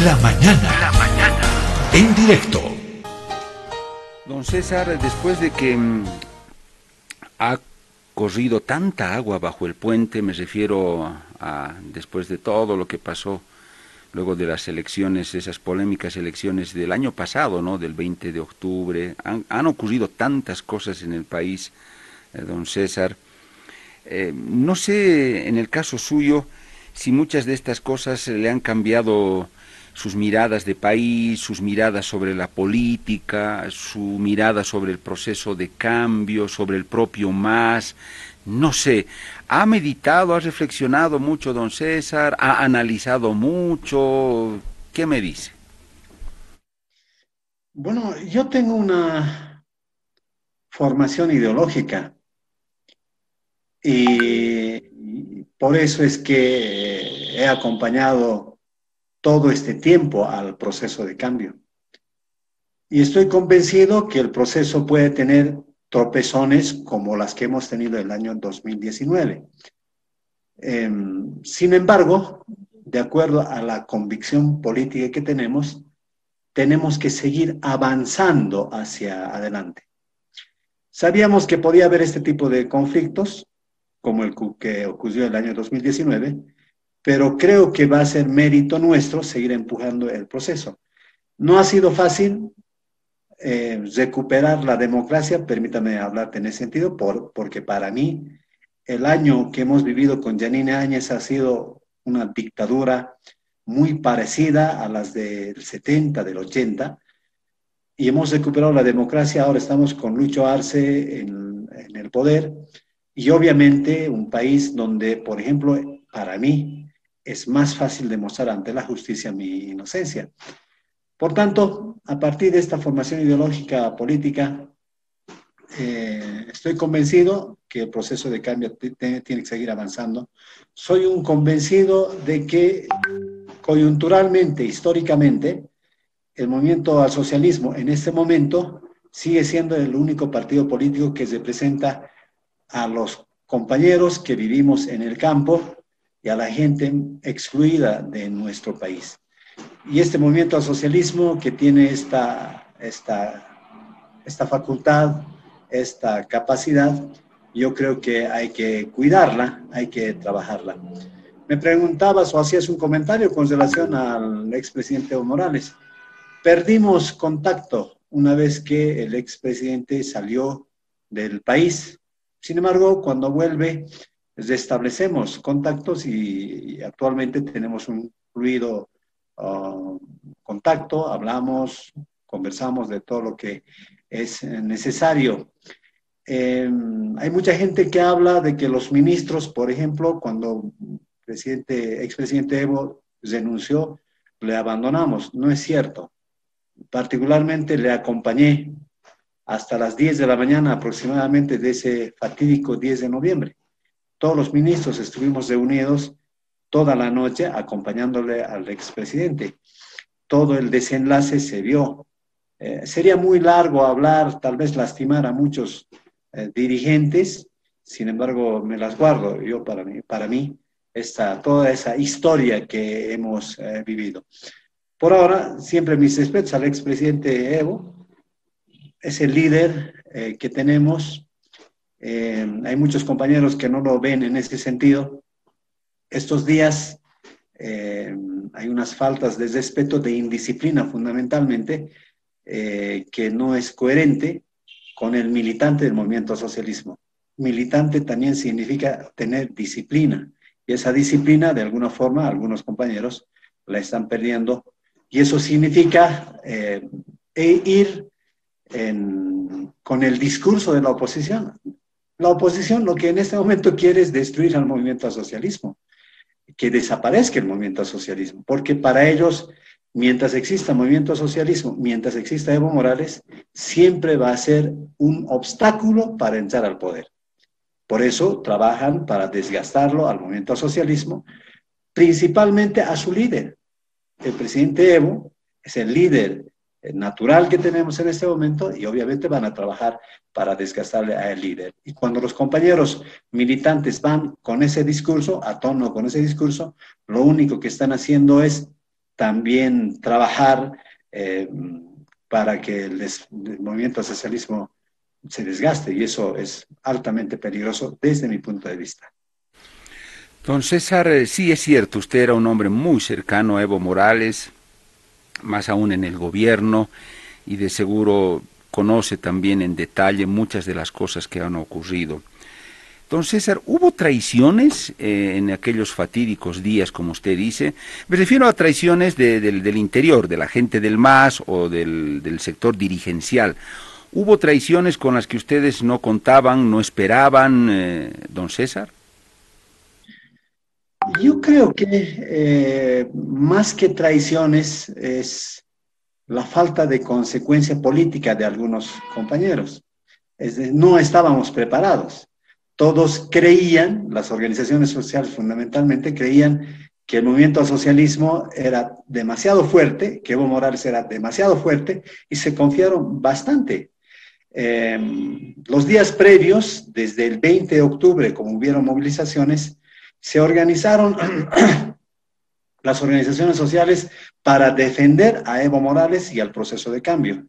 La mañana. La mañana. En directo. Don César, después de que mm, ha corrido tanta agua bajo el puente, me refiero a después de todo lo que pasó luego de las elecciones, esas polémicas elecciones del año pasado, ¿no? Del 20 de octubre, han, ocurrido tantas cosas en el país, eh, don César. Eh, no sé, en el caso suyo, si muchas de estas cosas le han cambiado sus miradas de país, sus miradas sobre la política, su mirada sobre el proceso de cambio, sobre el propio más, no sé, ha meditado, ha reflexionado mucho don César, ha analizado mucho, ¿qué me dice? Bueno, yo tengo una formación ideológica y por eso es que he acompañado todo este tiempo al proceso de cambio. Y estoy convencido que el proceso puede tener tropezones como las que hemos tenido el año 2019. Em, sin embargo, de acuerdo a la convicción política que tenemos, tenemos que seguir avanzando hacia adelante. Sabíamos que podía haber este tipo de conflictos, como el que ocurrió el año 2019, pero creo que va a ser mérito nuestro seguir empujando el proceso. No ha sido fácil, eh, recuperar la democracia, permítame hablarte en ese sentido, por, porque para mí el año que hemos vivido con Janine Áñez ha sido una dictadura muy parecida a las del 70, del 80, y hemos recuperado la democracia, ahora estamos con Lucho Arce en, en el poder, y obviamente un país donde, por ejemplo, para mí es más fácil demostrar ante la justicia mi inocencia. Por tanto, a partir de esta formación ideológica política, eh, estoy convencido que el proceso de cambio tiene que seguir avanzando. Soy un convencido de que coyunturalmente, históricamente, el movimiento al socialismo en este momento sigue siendo el único partido político que representa a los compañeros que vivimos en el campo y a la gente excluida de nuestro país. Y este movimiento al socialismo que tiene esta, esta, esta facultad, esta capacidad, yo creo que hay que cuidarla, hay que trabajarla. Me preguntabas o hacías un comentario con relación al expresidente Evo Morales. Perdimos contacto una vez que el expresidente salió del país. Sin embargo, cuando vuelve, restablecemos contactos y, y actualmente tenemos un fluido Ah, contacto, hablamos, conversamos de todo lo que es necesario. Em, hay mucha gente que habla de que los ministros, por ejemplo, cuando presidente, expresidente Evo renunció, le abandonamos. No es cierto. Particularmente le acompañé hasta las 10 de la mañana aproximadamente de ese fatídico 10 de noviembre. Todos los ministros estuvimos reunidos toda la noche acompañándole al expresidente. Todo el desenlace se vio. Eh, sería muy largo hablar, tal vez lastimar a muchos eh, dirigentes, sin embargo me las guardo yo para mí, para mí toda esa historia que hemos eh, vivido. Por ahora, siempre mis respetos al expresidente Evo, es el líder que tenemos. Hay muchos compañeros que no lo ven en ese sentido, estos días eh, hay unas faltas de respeto, de indisciplina fundamentalmente, eh, que no es coherente con el militante del movimiento socialismo. Militante también significa tener disciplina, y esa disciplina, de alguna forma, algunos compañeros la están perdiendo, y eso significa eh, e ir con el discurso de la oposición. La oposición lo que en este momento quiere es destruir al movimiento socialismo que desaparezca el movimiento socialismo, porque para ellos, mientras exista movimiento socialismo, mientras exista Evo Morales, siempre va a ser un obstáculo para entrar al poder. Por eso trabajan para desgastarlo al movimiento socialismo, principalmente a su líder. El presidente Evo es el líder natural que tenemos en este momento y obviamente van a trabajar para desgastarle a el líder. Y cuando los compañeros militantes van con ese discurso, a tono con ese discurso, lo único que están haciendo es también trabajar eh, para que el, el movimiento socialismo se desgaste y eso es altamente peligroso desde mi punto de vista. Don César, eh, sí es cierto, usted era un hombre muy cercano a Evo Morales, más aún en el gobierno, y de seguro conoce también en detalle muchas de las cosas que han ocurrido. Don César, ¿hubo traiciones eh, en aquellos fatídicos días, como usted dice? Me refiero a traiciones del interior, de la gente del MAS o del, sector dirigencial. ¿Hubo traiciones con las que ustedes no contaban, no esperaban, eh, don César? Yo creo que eh, más que traiciones es la falta de consecuencia política de algunos compañeros. no estábamos preparados. Todos creían, las organizaciones sociales fundamentalmente creían que el movimiento al socialismo era demasiado fuerte, que Evo Morales era demasiado fuerte y se confiaron bastante. Em, los días previos, desde el 20 de octubre, como hubieron movilizaciones, se organizaron las organizaciones sociales para defender a Evo Morales y al proceso de cambio.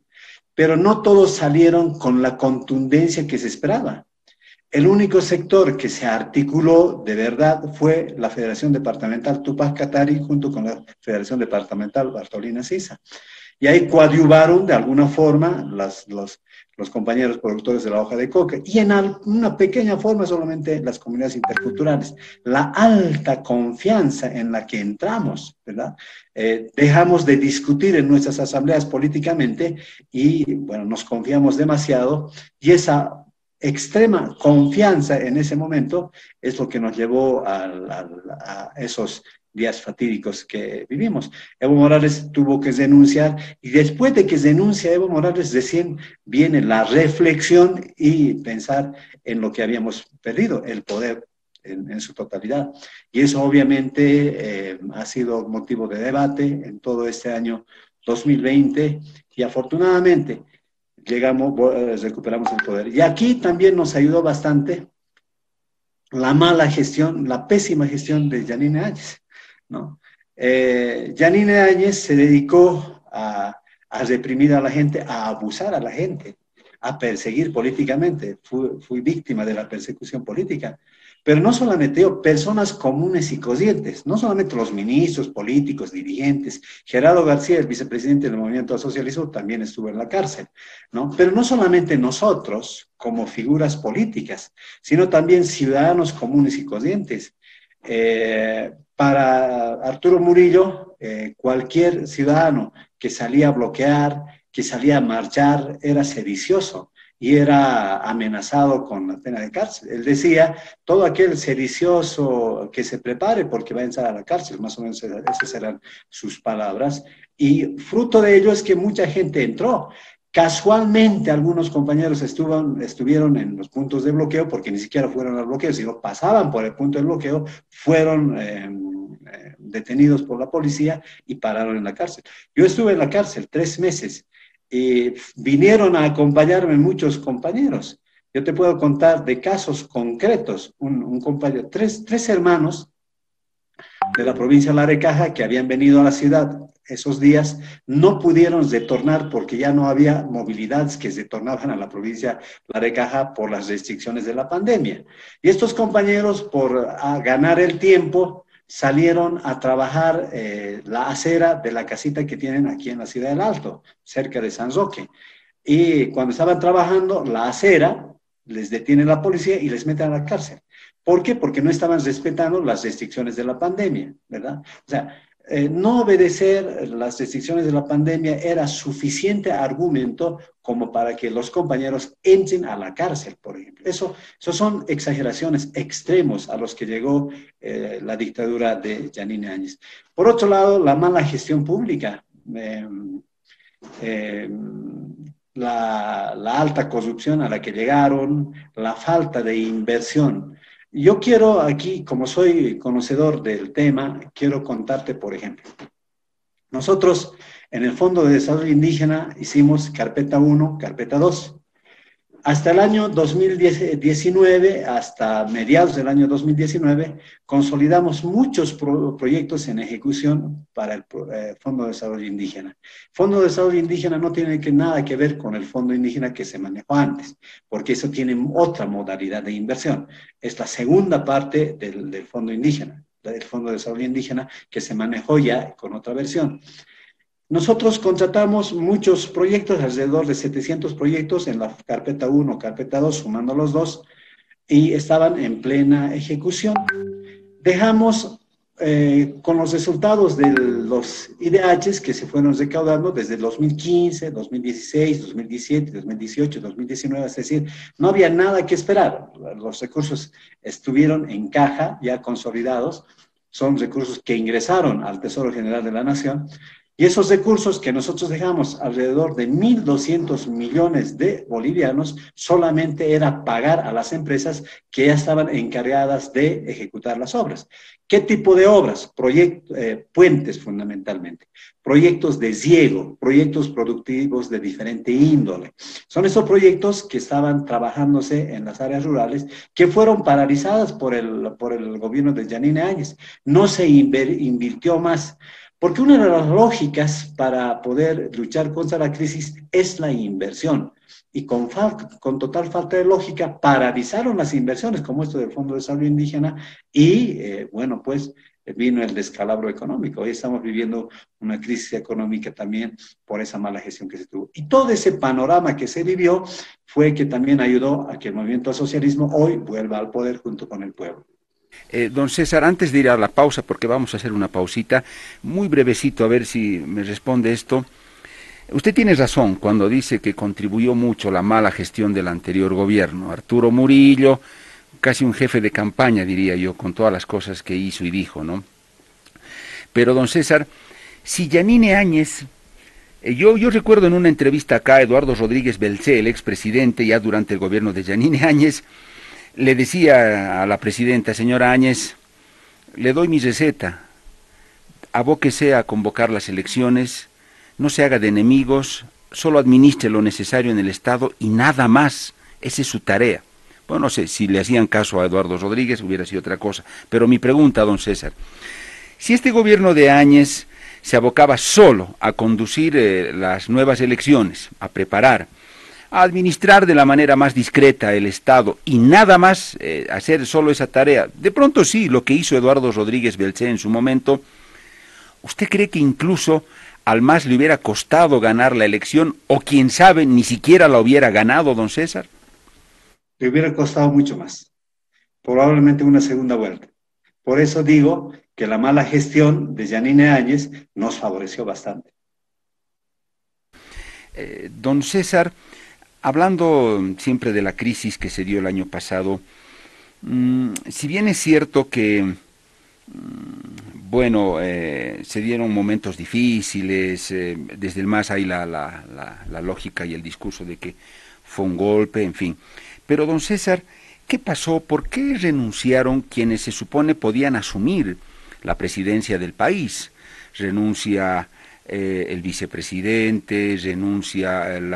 Pero no todos salieron con la contundencia que se esperaba. El único sector que se articuló de verdad fue la Federación Departamental Tupac Katari junto con la Federación Departamental Bartolina Sisa. Y ahí coadyuvaron de alguna forma los, los compañeros productores de la hoja de coca y en una pequeña forma solamente las comunidades interculturales. La alta confianza en la que entramos, ¿verdad? Eh, dejamos de discutir en nuestras asambleas políticamente y, bueno, nos confiamos demasiado y esa extrema confianza en ese momento es lo que nos llevó a, a esos días fatídicos que vivimos. Evo Morales tuvo que denunciar y después de que denuncia Evo Morales recién viene la reflexión y pensar en lo que habíamos perdido, el poder en, su totalidad. Y eso obviamente eh, ha sido motivo de debate en todo este año 2020 y afortunadamente llegamos, recuperamos el poder. Y aquí también nos ayudó bastante la mala gestión, la pésima gestión de Janine Áñez. ¿No? Eh, Áñez se dedicó a, reprimir a la gente, a abusar a la gente, a perseguir políticamente. Fui, víctima de la persecución política. Pero no solamente yo, personas comunes y conscientes, no solamente los ministros, políticos, dirigentes. Gerardo García, el vicepresidente del Movimiento Socialismo, también estuvo en la cárcel, ¿no? Pero no solamente nosotros como figuras políticas, sino también ciudadanos comunes y conscientes. Eh, para Arturo Murillo, eh, cualquier ciudadano que salía a bloquear, que salía a marchar, era sedicioso y era amenazado con la pena de cárcel. Él decía, todo aquel sedicioso que se prepare porque va a entrar a la cárcel, más o menos esas eran sus palabras. Y fruto de ello es que mucha gente entró. Casualmente algunos compañeros estuvieron en los puntos de bloqueo porque ni siquiera fueron al bloqueo, sino pasaban por el punto de bloqueo, fueron em, eh, detenidos por la policía y pararon en la cárcel. Yo estuve en la cárcel tres meses y vinieron a acompañarme muchos compañeros. Yo te puedo contar de casos concretos. Un, compañero, tres, hermanos de la provincia de Larecaja que habían venido a la ciudad esos días no pudieron retornar porque ya no había movilidades que retornaban a la provincia La Recaja por las restricciones de la pandemia. Y estos compañeros, por ganar el tiempo, salieron a trabajar eh, la acera de la casita que tienen aquí en la ciudad del Alto, cerca de San Roque. Y cuando estaban trabajando, la acera les detiene la policía y les meten a la cárcel. ¿Por qué? Porque no estaban respetando las restricciones de la pandemia, ¿verdad? O sea, eh, no obedecer las restricciones de la pandemia era suficiente argumento como para que los compañeros entren a la cárcel, por ejemplo. Eso, son exageraciones extremos a los que llegó eh, la dictadura de Janine Áñez. Por otro lado, la mala gestión pública, em, em, la alta corrupción a la que llegaron, la falta de inversión. Yo quiero aquí, como soy conocedor del tema, quiero contarte, por ejemplo, nosotros en el Fondo de Desarrollo Indígena hicimos carpeta 1, carpeta 2. Hasta el año 2019, hasta mediados del año 2019, consolidamos muchos proyectos en ejecución para el eh, Fondo de Desarrollo Indígena. Fondo de Desarrollo Indígena no tiene nada que ver con el Fondo Indígena que se manejó antes, porque eso tiene otra modalidad de inversión. Es la segunda parte del, del Fondo Indígena, del Fondo de Desarrollo Indígena, que se manejó ya con otra versión. Nosotros contratamos muchos proyectos, alrededor de 700 proyectos en la carpeta 1, carpeta 2, sumando los dos, y estaban en plena ejecución. Dejamos eh, con los resultados de los IDHs que se fueron recaudando desde 2015, 2016, 2017, 2018, 2019, es decir, no había nada que esperar. Los recursos estuvieron en caja, ya consolidados, son recursos que ingresaron al Tesoro General de la Nación y esos recursos que nosotros dejamos, alrededor de 1.200 millones de bolivianos, solamente era pagar a las empresas que ya estaban encargadas de ejecutar las obras. ¿Qué tipo de obras? Proyectos, eh, puentes fundamentalmente, proyectos de ciego, proyectos productivos de diferente índole. Son esos proyectos que estaban trabajándose en las áreas rurales que fueron paralizadas por el, por el gobierno de Janine Áñez. No se invirtió más. Porque una de las lógicas para poder luchar contra la crisis es la inversión. Y con, con total falta de lógica, paralizaron las inversiones, como esto del Fondo de Salud Indígena, y eh, bueno, pues vino el descalabro económico. Hoy estamos viviendo una crisis económica también por esa mala gestión que se tuvo. Y todo ese panorama que se vivió fue que también ayudó a que el movimiento al socialismo hoy vuelva al poder junto con el pueblo. Eh, don César, antes de ir a la pausa, porque vamos a hacer una pausita, muy brevecito, a ver si me responde esto. Usted tiene razón cuando dice que contribuyó mucho la mala gestión del anterior gobierno. Arturo Murillo, casi un jefe de campaña, diría yo, con todas las cosas que hizo y dijo, ¿no? Pero, don César, si Yanine Áñez, eh, yo, recuerdo en una entrevista acá, Eduardo Rodríguez Belcé, el expresidente, ya durante el gobierno de Yanine Áñez, le decía a la presidenta, señora Áñez, le doy mi receta, abóquese a convocar las elecciones, no se haga de enemigos, solo administre lo necesario en el Estado y nada más. Esa es su tarea. Bueno, no sé, si le hacían caso a Eduardo Rodríguez hubiera sido otra cosa. Pero mi pregunta, don César, si este gobierno de Áñez se abocaba solo a conducir eh, las nuevas elecciones, a preparar, a administrar de la manera más discreta el Estado y nada más eh, hacer solo esa tarea. De pronto sí, lo que hizo Eduardo Rodríguez Belcé en su momento, ¿usted cree que incluso al más le hubiera costado ganar la elección o quién sabe ni siquiera la hubiera ganado, don César? Le hubiera costado mucho más, probablemente una segunda vuelta. Por eso digo que la mala gestión de Janine Áñez nos favoreció bastante. Eh, don César, Hablando siempre de la crisis que se dio el año pasado, mm, si bien es cierto que, mm, bueno, eh, se dieron momentos difíciles, eh, desde el más hay la, la, lógica y el discurso de que fue un golpe, en fin. Pero, don César, ¿qué pasó? ¿Por qué renunciaron quienes se supone podían asumir la presidencia del país? Renuncia eh, el vicepresidente, renuncia el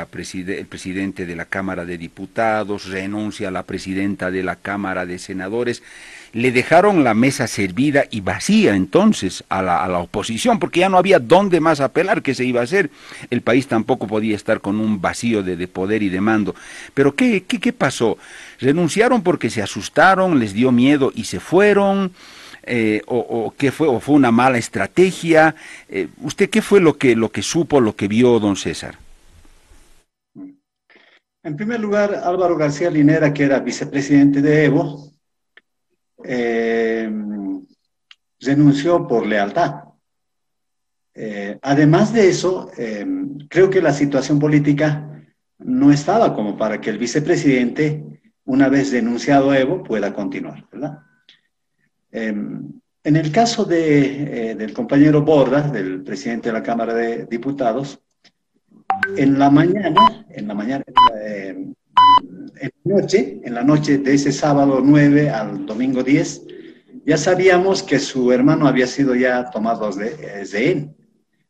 presidente de la Cámara de Diputados, renuncia la presidenta de la Cámara de Senadores. Le dejaron la mesa servida y vacía entonces a la, oposición, porque ya no había dónde más apelar que se iba a hacer. El país tampoco podía estar con un vacío de, poder y de mando. Pero ¿qué, qué, qué pasó? ¿Renunciaron porque se asustaron, les dio miedo y se fueron? Eh, o, qué fue o fue una mala estrategia. Eh, ¿Usted qué fue lo que lo que supo, lo que vio, don César? En primer lugar, Álvaro García Linera, que era vicepresidente de Evo, eh, renunció por lealtad. además de eso, creo que la situación política no estaba como para que el vicepresidente, una vez denunciado Evo, pueda continuar, ¿verdad? Em, en el caso eh, del compañero Borda, del presidente de la Cámara de Diputados, en la mañana, en la mañana, em, en la noche, en la noche de ese sábado 9 al domingo 10, ya sabíamos que su hermano había sido ya tomado de, de él.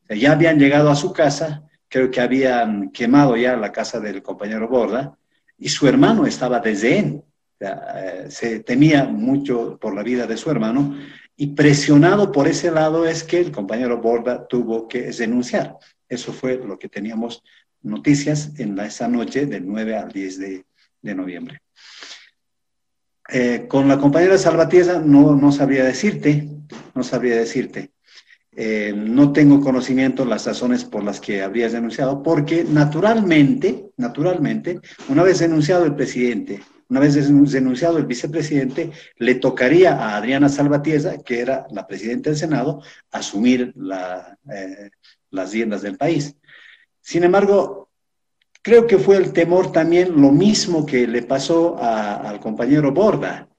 ya habían llegado a su casa, creo que habían quemado ya la casa del compañero Borda, y su hermano estaba desde él. Eh, se temía mucho por la vida de su hermano y presionado por ese lado es que el compañero Borda tuvo que denunciar. Eso fue lo que teníamos noticias en esa noche del 9 al 10 de, noviembre. Eh, con la compañera Salvatierra no, no sabría decirte, no sabría decirte. Eh, no tengo conocimiento las razones por las que habrías denunciado, porque naturalmente, naturalmente, una vez denunciado el presidente, una vez denunciado el vicepresidente, le tocaría a Adriana Salvatierra, que era la presidenta del Senado, asumir eh, las riendas del país. Sin embargo, creo que fue el temor también lo mismo que le pasó al compañero Borda.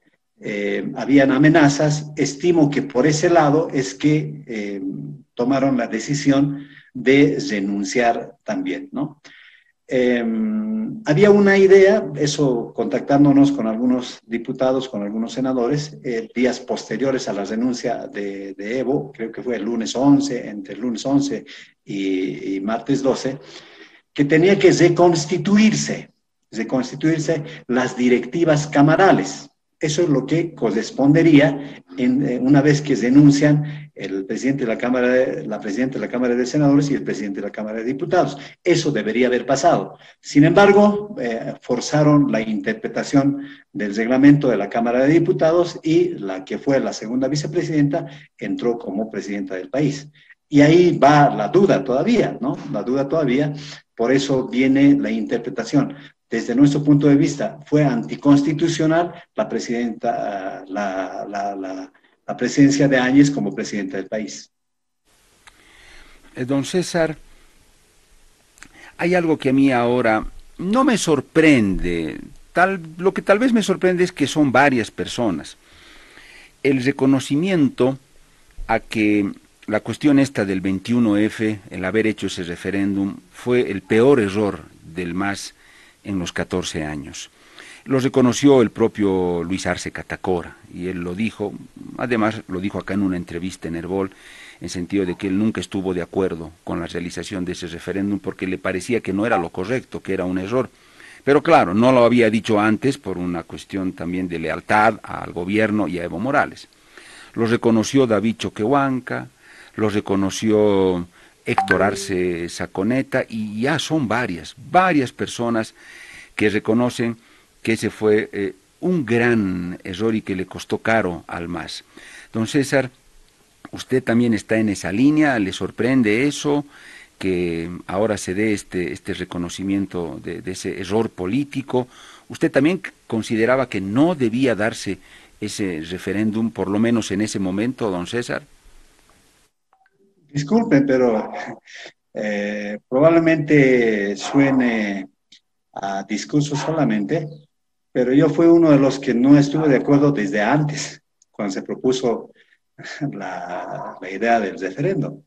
Eh, habían amenazas, estimo que por ese lado es que eh, tomaron la decisión de renunciar también, ¿no? Em, había una idea, eso contactándonos con algunos diputados, con algunos senadores, eh, días posteriores a la renuncia de, Evo, creo que fue el lunes 11, entre el lunes 11 y, y martes 12, que tenía que reconstituirse, reconstituirse las directivas camarales. Eso es lo que correspondería en, eh, una vez que denuncian el presidente de la Cámara, de, la presidenta de la Cámara de Senadores y el presidente de la Cámara de Diputados. Eso debería haber pasado. Sin embargo, eh, forzaron la interpretación del reglamento de la Cámara de Diputados y la que fue la segunda vicepresidenta entró como presidenta del país. Y ahí va la duda todavía, ¿no? La duda todavía. Por eso viene la interpretación desde nuestro punto de vista, fue anticonstitucional la, presidenta, la, presencia de Áñez como presidenta del país. Eh, don César, hay algo que a mí ahora no me sorprende. Lo que tal vez me sorprende es que son varias personas. El reconocimiento a que la cuestión esta del 21F, el haber hecho ese referéndum, fue el peor error del más en los 14 años. Lo reconoció el propio Luis Arce Catacora y él lo dijo, además lo dijo acá en una entrevista en Herbol, en sentido de que él nunca estuvo de acuerdo con la realización de ese referéndum porque le parecía que no era lo correcto, que era un error. Pero claro, no lo había dicho antes por una cuestión también de lealtad al gobierno y a Evo Morales. Lo reconoció David Choquehuanca, lo reconoció Héctor Arce Saconeta y ya son varias, varias personas que reconocen que ese fue eh, un gran error y que le costó caro al MAS. Don César, usted también está en esa línea, ¿le sorprende eso? que ahora se dé este, este reconocimiento de, de ese error político. ¿Usted también consideraba que no debía darse ese referéndum, por lo menos en ese momento, don César? Disculpe, pero eh, probablemente suene a discurso solamente, pero yo fui uno de los que no estuve de acuerdo desde antes, cuando se propuso la, idea del referendo.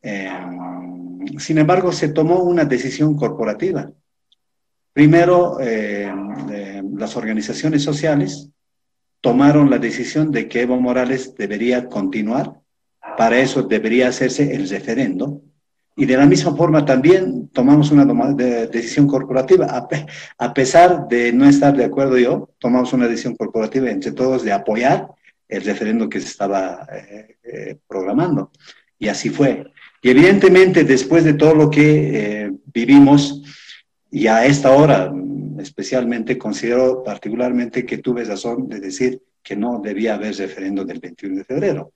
Em, sin embargo, se tomó una decisión corporativa. Primero, em, las organizaciones sociales tomaron la decisión de que Evo Morales debería continuar. Para eso debería hacerse el referendo y de la misma forma también tomamos una decisión corporativa. A, pesar de no estar de acuerdo yo, tomamos una decisión corporativa entre todos de apoyar el referendo que se estaba eh, eh, programando. Y así fue. Y evidentemente después de todo lo que eh, vivimos, y a esta hora especialmente, considero particularmente que tuve razón de decir que no debía haber referendo del 21 de febrero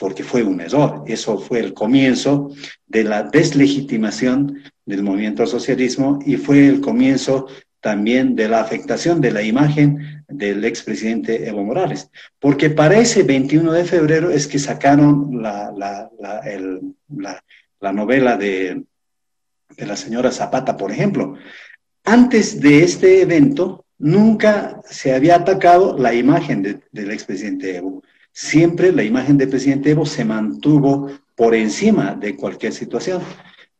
porque fue un error. Eso fue el comienzo de la deslegitimación del movimiento socialismo y fue el comienzo también de la afectación de la imagen del expresidente Evo Morales. Porque para ese 21 de febrero es que sacaron la, la, la, novela de, de, la señora Zapata, por ejemplo. Antes de este evento, nunca se había atacado la imagen del expresidente Evo siempre la imagen del presidente Evo se mantuvo por encima de cualquier situación.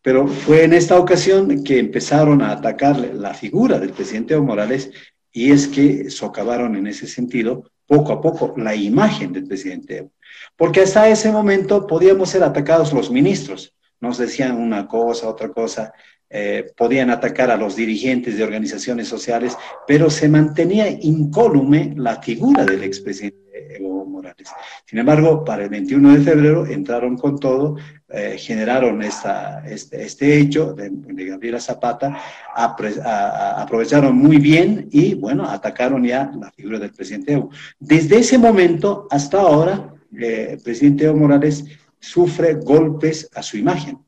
Pero fue en esta ocasión que empezaron a atacar la figura del presidente Evo Morales y es que socavaron en ese sentido poco a poco la imagen del presidente Evo. Porque hasta ese momento podíamos ser atacados los ministros, nos decían una cosa, otra cosa, eh, podían atacar a los dirigentes de organizaciones sociales, pero se mantenía incólume la figura del expresidente Evo Morales. Sin embargo, para el 21 de febrero entraron con todo, eh, generaron esta, este, este, hecho de, Gabriela Zapata, aprovecharon muy bien y, bueno, atacaron ya la figura del presidente Evo. Desde ese momento hasta ahora, eh, el presidente Evo Morales sufre golpes a su imagen.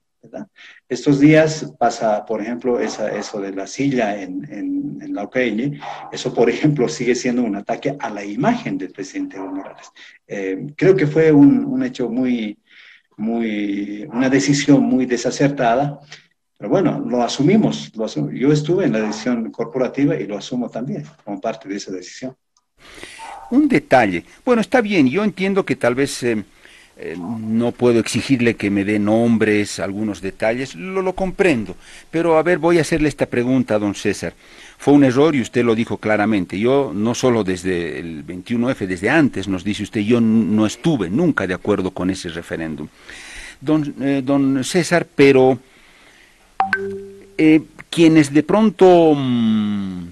Estos días pasa, por ejemplo, eso de la silla en, en, la Ucrania, eso, por ejemplo, sigue siendo un ataque a la imagen del presidente Evo Morales. Eh, creo que fue un, hecho muy, muy, una decisión muy desacertada, pero bueno, lo asumimos, yo estuve en la decisión corporativa y lo asumo también como parte de esa decisión. Un detalle, bueno, está bien, yo entiendo que tal vez... Eh, eh, no puedo exigirle que me dé nombres, algunos detalles, lo, comprendo. Pero a ver, voy a hacerle esta pregunta don César. Fue un error y usted lo dijo claramente. Yo no solo desde el 21F, desde antes nos dice usted, yo no estuve nunca de acuerdo con ese referéndum. Don, eh, don César, pero eh, quienes de pronto mm,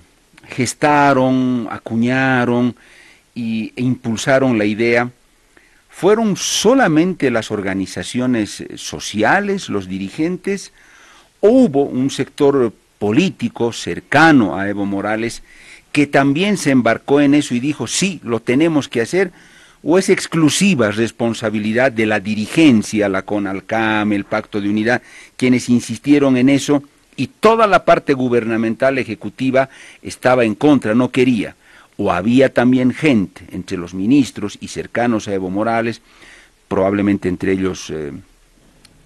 gestaron, acuñaron y, e impulsaron la idea, ¿Fueron solamente las organizaciones eh, sociales, los dirigentes, o hubo un sector político cercano a Evo Morales que también se embarcó en eso y dijo, sí, lo tenemos que hacer, o es exclusiva responsabilidad de la dirigencia, la CONALCAM, el Pacto de Unidad, quienes insistieron en eso y toda la parte gubernamental ejecutiva estaba en contra, no quería o había también gente entre los ministros y cercanos a Evo Morales, probablemente entre ellos eh,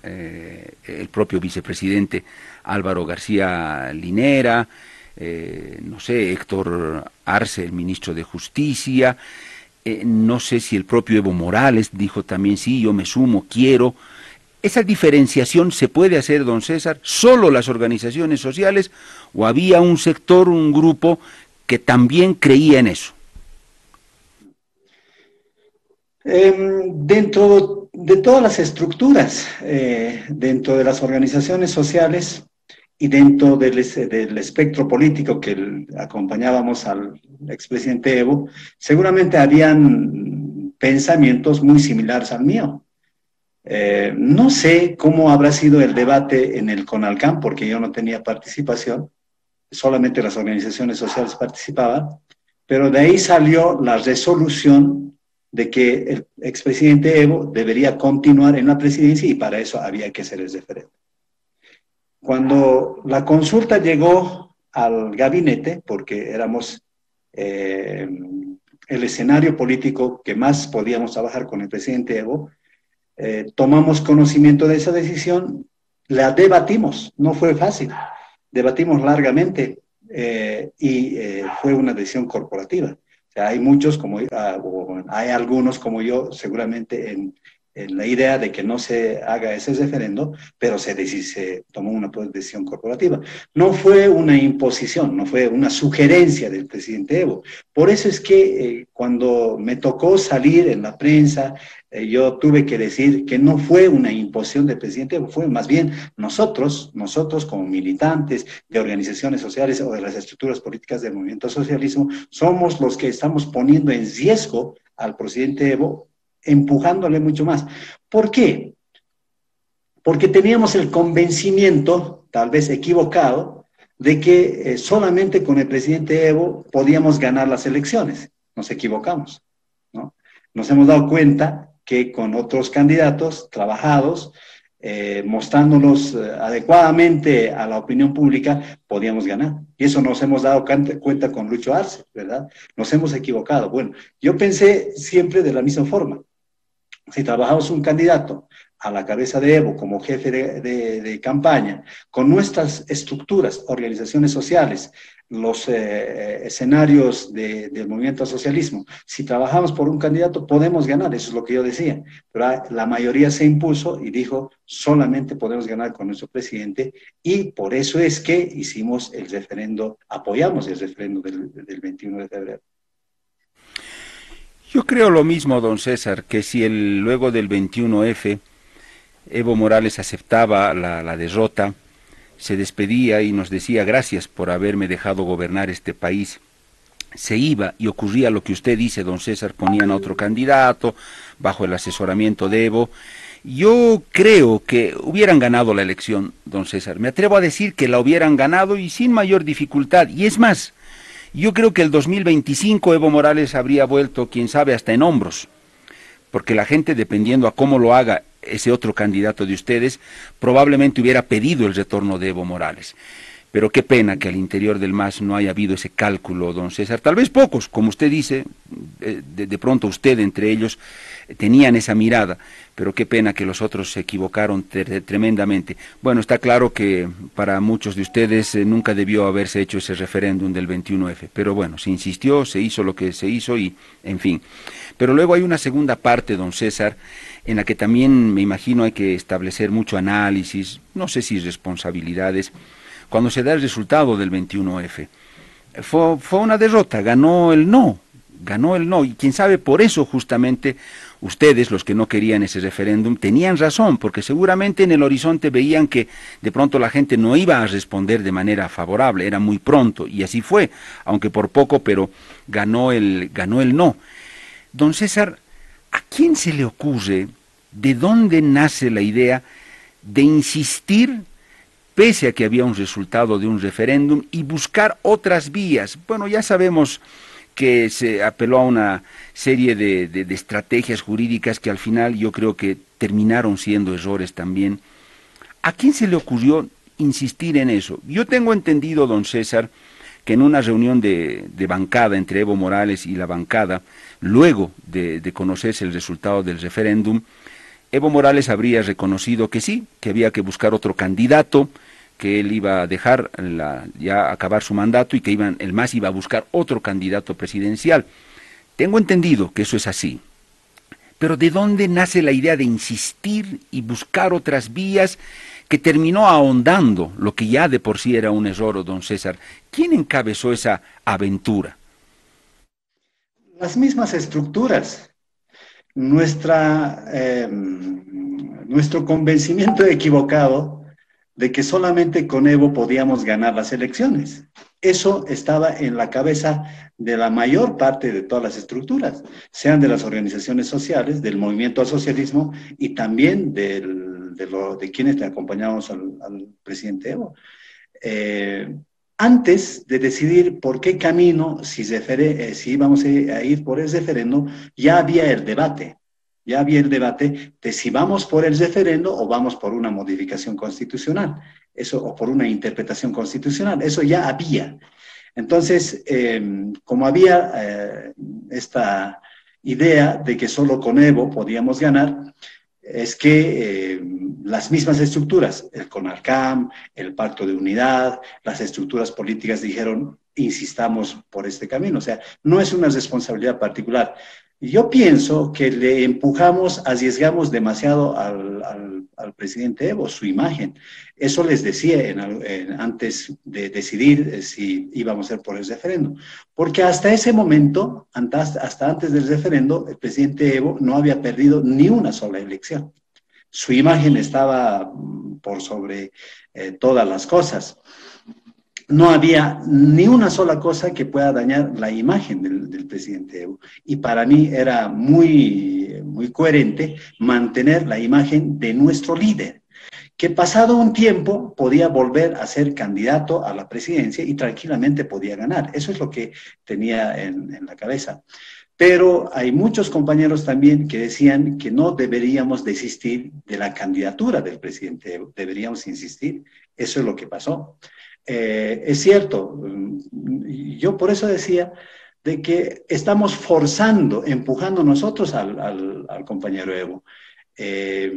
eh, el propio vicepresidente Álvaro García Linera, eh, no sé, Héctor Arce, el ministro de Justicia, no sé si el propio Evo Morales dijo también, sí, yo me sumo, quiero. ¿Esa diferenciación se puede hacer, don César, solo las organizaciones sociales o había un sector, un grupo que también creía en eso? Em, dentro de todas las estructuras, eh, dentro de las organizaciones sociales y dentro del, espectro político que acompañábamos al expresidente Evo, seguramente habían pensamientos muy similares al mío. Eh, no sé cómo habrá sido el debate en el CONALCAM, porque yo no tenía participación, solamente las organizaciones sociales participaban, pero de ahí salió la resolución de que el expresidente Evo debería continuar en la presidencia y para eso había que hacer el referéndum. Cuando la consulta llegó al gabinete, porque éramos eh, el escenario político que más podíamos trabajar con el presidente Evo, eh, tomamos conocimiento de esa decisión, la debatimos, no fue fácil debatimos largamente eh, y eh, fue una decisión corporativa. O sea, hay muchos, como, ah, hay algunos como yo, seguramente en, en la idea de que no se haga ese referendo, pero se, se tomó una decisión corporativa. No fue una imposición, no fue una sugerencia del presidente Evo. Por eso es que eh, cuando me tocó salir en la prensa, eh, yo tuve que decir que no fue una imposición del presidente fue más bien nosotros, nosotros como militantes de organizaciones sociales o de las estructuras políticas del movimiento socialismo, somos los que estamos poniendo en riesgo al presidente Evo empujándole mucho más. ¿Por qué? Porque teníamos el convencimiento, tal vez equivocado, de que eh, solamente con el presidente Evo podíamos ganar las elecciones. Nos equivocamos, ¿no? Nos hemos dado cuenta que con otros candidatos trabajados, eh, mostrándonos eh, adecuadamente a la opinión pública, podíamos ganar. Y eso nos hemos dado cuenta con Lucho Arce, ¿verdad? Nos hemos equivocado. Bueno, yo pensé siempre de la misma forma si trabajamos un candidato a la cabeza de Evo como jefe de, campaña, con nuestras estructuras, organizaciones sociales, los eh, escenarios del movimiento socialismo, si trabajamos por un candidato podemos ganar, eso es lo que yo decía, pero la mayoría se impuso y dijo, solamente podemos ganar con nuestro presidente y por eso es que hicimos el referendo, apoyamos el referendo del, del 21 de febrero. Yo creo lo mismo, don César, que si el, luego del 21F Evo Morales aceptaba la, derrota, se despedía y nos decía gracias por haberme dejado gobernar este país. Se iba y ocurría lo que usted dice, don César, ponían a otro candidato bajo el asesoramiento de Evo. Yo creo que hubieran ganado la elección, don César. Me atrevo a decir que la hubieran ganado y sin mayor dificultad. Y es más, yo creo que el 2025 Evo Morales habría vuelto, quién sabe, hasta en hombros. Porque la gente, dependiendo a cómo lo haga ese otro candidato de ustedes, probablemente hubiera pedido el retorno de Evo Morales. Pero qué pena que al interior del MAS no haya habido ese cálculo, don César. Tal vez pocos, como usted dice, de, pronto usted entre ellos eh, tenían esa mirada, pero qué pena que los otros se equivocaron tremendamente. Bueno, está claro que para muchos de ustedes eh, nunca debió haberse hecho ese referéndum del 21F, pero bueno, se insistió, se hizo lo que se hizo y, en fin. Pero luego hay una segunda parte, don César, en la que también me imagino hay que establecer mucho análisis, no sé si responsabilidades, cuando se da el resultado del 21F. Fue, fue una derrota, ganó el no, ganó el no, y quién sabe por eso justamente ustedes, los que no querían ese referéndum, tenían razón, porque seguramente en el horizonte veían que de pronto la gente no iba a responder de manera favorable, era muy pronto, y así fue, aunque por poco, pero ganó el, ganó el no. Don César, ¿A quién se le ocurre, de dónde nace la idea de insistir, pese a que había un resultado de un referéndum, y buscar otras vías? Bueno, ya sabemos que se apeló a una serie de, estrategias jurídicas que al final yo creo que terminaron siendo errores también. ¿A quién se le ocurrió insistir en eso? Yo tengo entendido, don César, que en una reunión de, bancada entre Evo Morales y la bancada, luego de, conocerse el resultado del referéndum, Evo Morales habría reconocido que sí, que había que buscar otro candidato, que él iba a dejar ya acabar su mandato y que iban, el MAS iba a buscar otro candidato presidencial. Tengo entendido que eso es así. Pero ¿de dónde nace la idea de insistir y buscar otras vías que terminó ahondando lo que ya de por sí era un error, don César. ¿Quién encabezó esa aventura? Las mismas estructuras. Nuestra, eh, nuestro convencimiento equivocado de que solamente con Evo podíamos ganar las elecciones. Eso estaba en la cabeza de la mayor parte de todas las estructuras, sean de las organizaciones sociales, del movimiento al socialismo y también del de, lo, de quienes te acompañamos al, presidente Evo. Eh, antes de decidir por qué camino, si, se, eh, si íbamos a ir por el referendo, ya había el debate. Ya había el debate de si vamos por el referendo o vamos por una modificación constitucional, eso, o por una interpretación constitucional. Eso ya había. Entonces, eh, como había esta idea de que solo con Evo podíamos ganar, es que las mismas estructuras, el CONARCAM, el Pacto de Unidad, las estructuras políticas dijeron, insistamos por este camino. O sea, no es una responsabilidad particular. Yo pienso que le empujamos, arriesgamos demasiado al, presidente Evo, su imagen. Eso les decía antes de decidir eh, si íbamos a ser por el referendo. Porque hasta ese momento, hasta antes del referendo, el presidente Evo no había perdido ni una sola elección su imagen estaba mm, por sobre eh, todas las cosas. No había ni una sola cosa que pueda dañar la imagen del, presidente Evo. Y para mí era muy, muy coherente mantener la imagen de nuestro líder, que pasado un tiempo podía volver a ser candidato a la presidencia y tranquilamente podía ganar. Eso es lo que tenía en, en la cabeza. Pero hay muchos compañeros también que decían que no deberíamos desistir de la candidatura del presidente, deberíamos insistir. Eso es lo que pasó. Eh, es cierto, mm, yo por eso decía de que estamos forzando, empujando nosotros al, compañero Evo. Eh,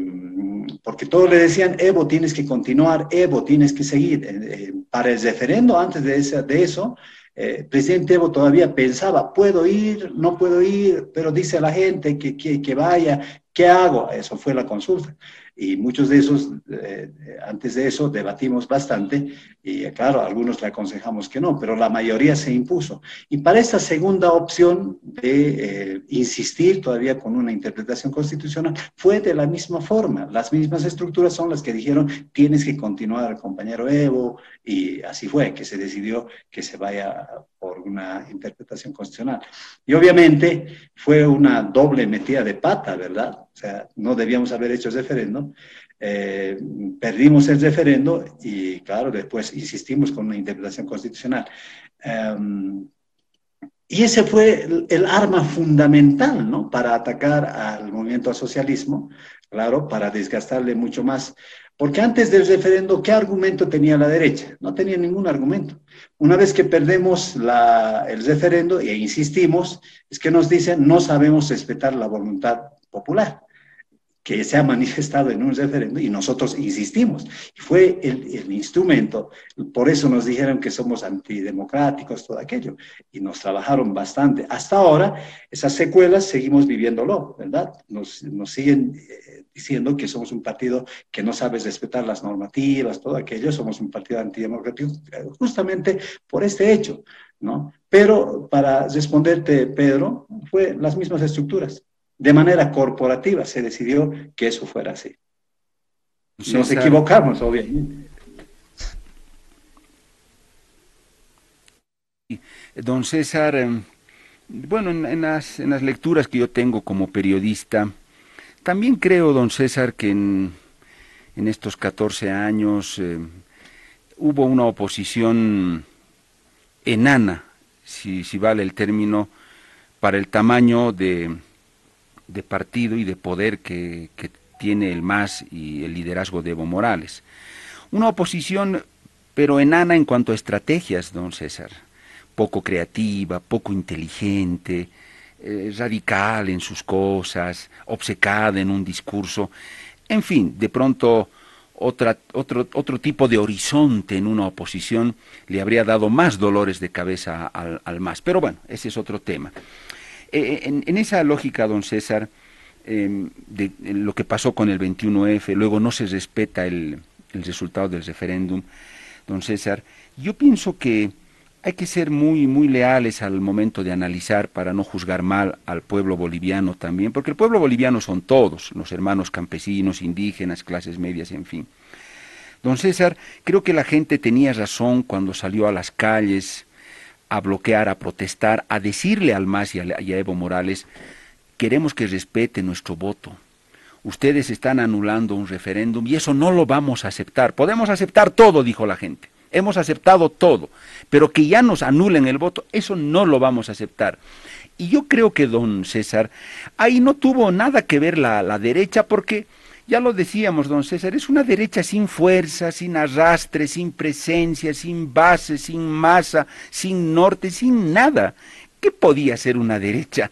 porque todos le decían, Evo, tienes que continuar, Evo, tienes que seguir. Eh, para el referendo, antes de, de eso, eh, presidente Evo todavía pensaba, puedo ir, no puedo ir, pero dice a la gente que, que, vaya, ¿qué hago? Eso fue la consulta. Y muchos de esos, eh, antes de eso, debatimos bastante y claro, algunos le aconsejamos que no, pero la mayoría se impuso. Y para esta segunda opción de eh, insistir todavía con una interpretación constitucional, fue de la misma forma. Las mismas estructuras son las que dijeron, tienes que continuar, compañero Evo, y así fue, que se decidió que se vaya una interpretación constitucional. Y obviamente fue una doble metida de pata, ¿verdad? O sea, no debíamos haber hecho ese referéndum. Eh, perdimos el referendo y, claro, después insistimos con una interpretación constitucional. Em, y ese fue el, el, arma fundamental, ¿no? Para atacar al movimiento al socialismo, claro, para desgastarle mucho más porque antes del referendo, ¿qué argumento tenía la derecha? No tenía ningún argumento. Una vez que perdemos el referendo e insistimos, es que nos dicen no sabemos respetar la voluntad popular que se ha manifestado en un referendo y nosotros insistimos. Y fue el, el, instrumento, por eso nos dijeron que somos antidemocráticos, todo aquello, y nos trabajaron bastante. Hasta ahora, esas secuelas seguimos viviéndolo, ¿verdad? Nos, nos siguen eh, diciendo que somos un partido que no sabe respetar las normativas, todo aquello, somos un partido antidemocrático, justamente por este hecho, ¿no? Pero para responderte, Pedro, fue las mismas estructuras de manera corporativa se decidió que eso fuera así. Nos equivocamos, obviamente. Don César, em, bueno, en, las, en, las, lecturas que yo tengo como periodista, también creo, don César, que en, en estos 14 años eh, hubo una oposición enana, si, si vale el término, para el tamaño de, de partido y de poder que, tiene el MAS y el liderazgo de Evo Morales. Una oposición, pero enana en cuanto a estrategias, don César. Poco creativa, poco inteligente, eh, radical en sus cosas, obcecada en un discurso. En fin, de pronto otro, otro tipo de horizonte en una oposición le habría dado más dolores de cabeza al, al MAS. Pero bueno, ese es otro tema. Eh, en, esa lógica, don César, em, de, lo que pasó con el 21F, luego no se respeta el, el resultado del referéndum, don César, yo pienso que hay que ser muy, muy leales al momento de analizar para no juzgar mal al pueblo boliviano también, porque el pueblo boliviano son todos, los hermanos campesinos, indígenas, clases medias, en fin. Don César, creo que la gente tenía razón cuando salió a las calles a bloquear, a protestar, a decirle al MAS y a, Evo Morales, queremos que respete nuestro voto. Ustedes están anulando un referéndum y eso no lo vamos a aceptar. Podemos aceptar todo, dijo la gente. Hemos aceptado todo, pero que ya nos anulen el voto, eso no lo vamos a aceptar. Y yo creo que don César, ahí no tuvo nada que ver la, la derecha porque ya lo decíamos, don César, es una derecha sin fuerza, sin arrastre, sin presencia, sin base, sin masa, sin norte, sin nada. ¿Qué podía ser una derecha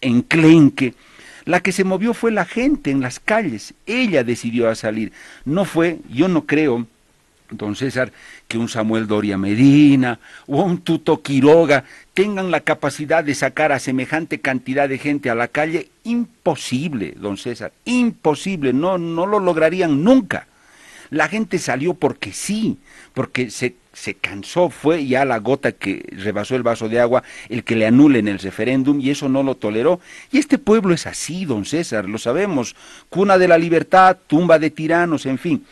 enclenque? La que se movió fue la gente en las calles. Ella decidió a salir. No fue, yo no creo, don César, que un Samuel Doria Medina o un Tuto Quiroga tengan la capacidad de sacar a semejante cantidad de gente a la calle, imposible, don César, imposible, no, no lo lograrían nunca. La gente salió porque sí, porque se, se cansó, fue ya la gota que rebasó el vaso de agua el que le anulen el referéndum y eso no lo toleró. Y este pueblo es así, don César, lo sabemos, cuna de la libertad, tumba de tiranos, en fin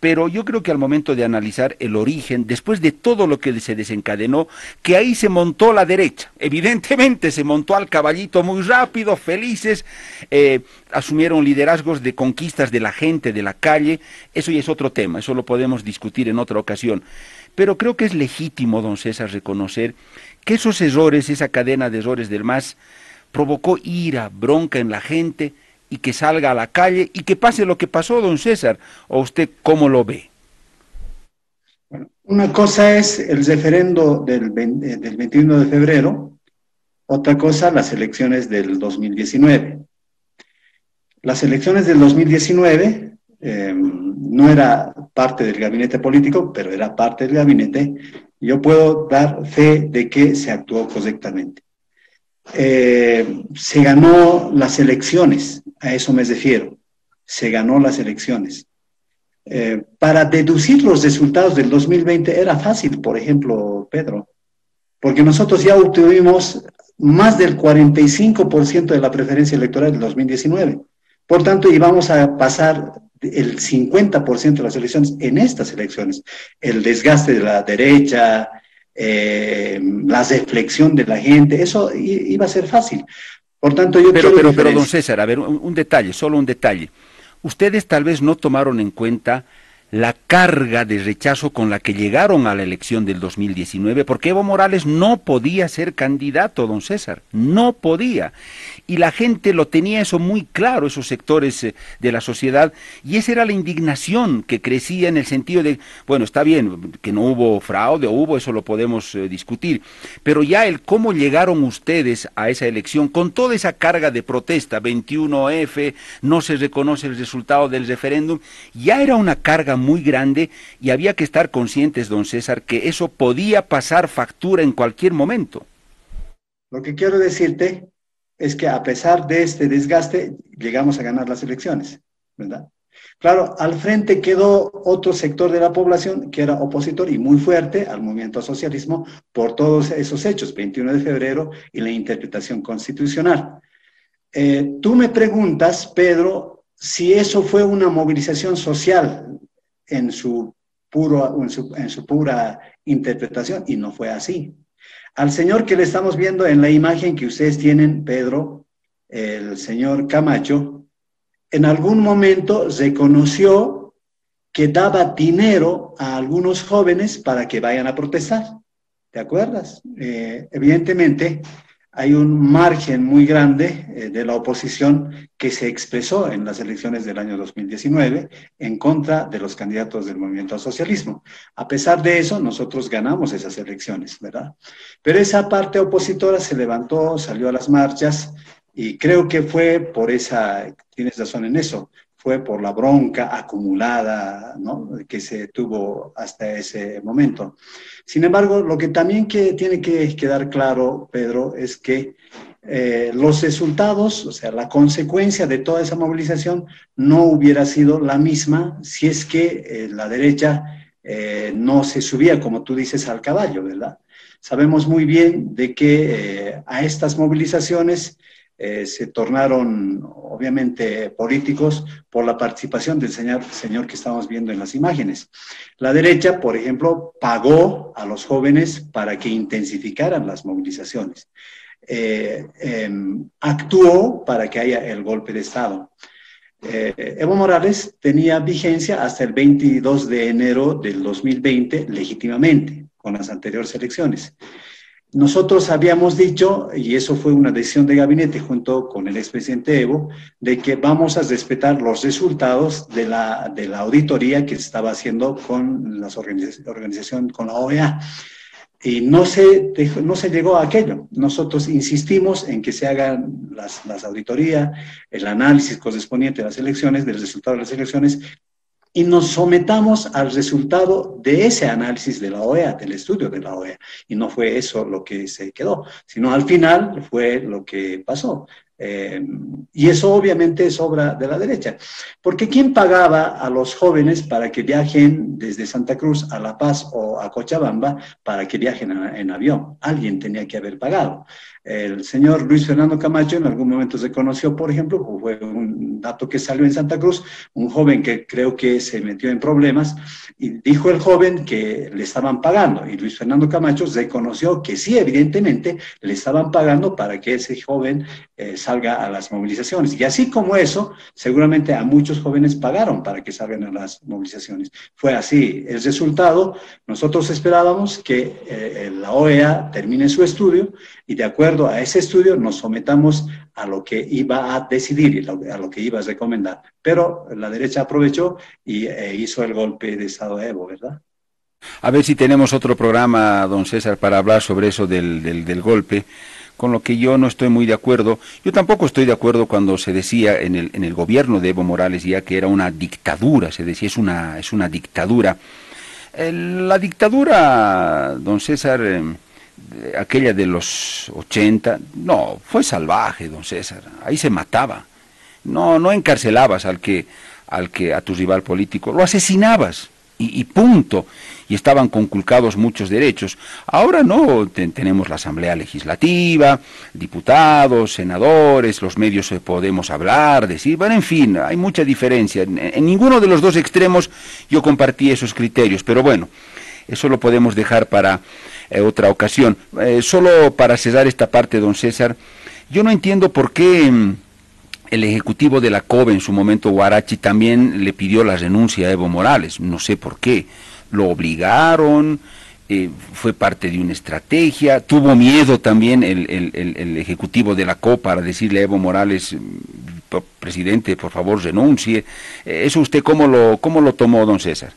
pero yo creo que al momento de analizar el origen, después de todo lo que se desencadenó, que ahí se montó la derecha, evidentemente se montó al caballito muy rápido, felices, eh, asumieron liderazgos de conquistas de la gente, de la calle, eso ya es otro tema, eso lo podemos discutir en otra ocasión, pero creo que es legítimo, don César, reconocer que esos errores, esa cadena de errores del MAS, provocó ira, bronca en la gente, y que salga a la calle y que pase lo que pasó, don César. ¿O usted cómo lo ve? Bueno, una cosa es el referendo del, 21 de febrero, otra cosa las elecciones del 2019. Las elecciones del 2019 eh, no era parte del gabinete político, pero era parte del gabinete. Yo puedo dar fe de que se actuó correctamente. Eh, se ganó las elecciones, a eso me refiero. se ganó las elecciones. Eh, para deducir los resultados del 2020 era fácil, por ejemplo, Pedro, porque nosotros ya obtuvimos más del 45% de la preferencia electoral del 2019. Por tanto, íbamos a pasar el 50% de las elecciones en estas elecciones. El desgaste de la derecha, eh, la deflexión de la gente, eso iba a ser fácil. Por tanto, yo pero, pero, pero, don César, a ver, un detalle, solo un detalle. Ustedes tal vez no tomaron en cuenta la carga de rechazo con la que llegaron a la elección del 2019, porque Evo Morales no podía ser candidato, don César, no podía. Y la gente lo tenía eso muy claro, esos sectores eh, de la sociedad, y esa era la indignación que crecía en el sentido de, bueno, está bien, que no hubo fraude o hubo, eso lo podemos eh, discutir, pero ya el cómo llegaron ustedes a esa elección con toda esa carga de protesta, 21F, no se reconoce el resultado del referéndum, ya era una carga muy grande y había que estar conscientes, don César, que eso podía pasar factura en cualquier momento. Lo que quiero decirte es que a pesar de este desgaste, llegamos a ganar las elecciones, ¿verdad? Claro, al frente quedó otro sector de la población que era opositor y muy fuerte al movimiento socialismo por todos esos hechos, 21 de febrero y la interpretación constitucional. Eh, tú me preguntas, Pedro, si eso fue una movilización social en su, puro, en su, pura interpretación y no fue así. Al señor que le estamos viendo en la imagen que ustedes tienen, Pedro, el señor Camacho, en algún momento reconoció que daba dinero a algunos jóvenes para que vayan a protestar. ¿Te acuerdas? Eh, evidentemente, hay un margen muy grande eh, de la oposición que se expresó en las elecciones del año 2019 en contra de los candidatos del movimiento al socialismo. A pesar de eso, nosotros ganamos esas elecciones, ¿verdad? Pero esa parte opositora se levantó, salió a las marchas y creo que fue por esa, tienes razón en eso, fue por la bronca acumulada que se tuvo hasta ese momento. Sin embargo, lo que también que tiene que quedar claro, Pedro, es que eh, los resultados, o sea, la consecuencia de toda esa movilización no hubiera sido la misma si es que eh, la derecha eh, no se subía, como tú dices, al caballo, ¿verdad? Sabemos muy bien de que a estas movilizaciones eh, se tornaron obviamente políticos por la participación del señor, señor que estamos viendo en las imágenes. La derecha, por ejemplo, pagó a los jóvenes para que intensificaran las movilizaciones. Eh, em, actuó para que haya el golpe de Estado. Eh, Evo Morales tenía vigencia hasta el 22 de enero del 2020 legítimamente, con las anteriores elecciones. Nosotros habíamos dicho, y eso fue una decisión de gabinete junto con el expresidente Evo, de que vamos a respetar los resultados de la, de la auditoría que se estaba haciendo con la organización, con la OEA. Y no se, no se llegó a aquello. Nosotros insistimos en que se hagan las, las auditorías, el análisis correspondiente a las elecciones, del resultado de las elecciones, y nos sometamos al resultado de ese análisis de la OEA, del estudio de la OEA. Y no fue eso lo que se quedó, sino al final fue lo que pasó. Eh, y eso obviamente es obra de la derecha. Porque ¿quién pagaba a los jóvenes para que viajen desde Santa Cruz a La Paz o a Cochabamba para que viajen en avión? Alguien tenía que haber pagado. El señor Luis Fernando Camacho en algún momento se conoció, por ejemplo, fue un dato que salió en Santa Cruz, un joven que creo que se metió en problemas y dijo el joven que le estaban pagando y Luis Fernando Camacho reconoció que sí, evidentemente, le estaban pagando para que ese joven eh, salga a las movilizaciones. Y así como eso, seguramente a muchos jóvenes pagaron para que salgan a las movilizaciones. Fue así. El resultado, nosotros esperábamos que eh, la OEA termine su estudio y de acuerdo a ese estudio nos sometamos a lo que iba a decidir y a lo que iba a recomendar. Pero la derecha aprovechó y e hizo el golpe de Estado de Evo, ¿verdad? A ver si tenemos otro programa, don César, para hablar sobre eso del, del, golpe con lo que yo no estoy muy de acuerdo. Yo tampoco estoy de acuerdo cuando se decía en el, en el gobierno de Evo Morales ya que era una dictadura, se decía es una, es una dictadura. la dictadura, don César, em, aquella de los 80, no, fue salvaje, don César, ahí se mataba. no, no encarcelabas al que, al que, a tu rival político, lo asesinabas y, punto. Y estaban conculcados muchos derechos. Ahora no, tenemos la Asamblea Legislativa, diputados, senadores, los medios podemos hablar, decir, bueno, en fin, hay mucha diferencia. En, ninguno de los dos extremos yo compartí esos criterios, pero bueno, eso lo podemos dejar para eh, otra ocasión. Eh, solo para cerrar esta parte, don César, yo no entiendo por qué mm, el ejecutivo de la COBE en su momento, Guarachi, también le pidió la renuncia a Evo Morales. No sé por qué. Lo obligaron, eh, fue parte de una estrategia. Tuvo miedo también el, ejecutivo de la COBE para decirle a Evo Morales, mm, presidente, por favor, renuncie. Eh, ¿Eso usted cómo lo, cómo lo tomó, don César?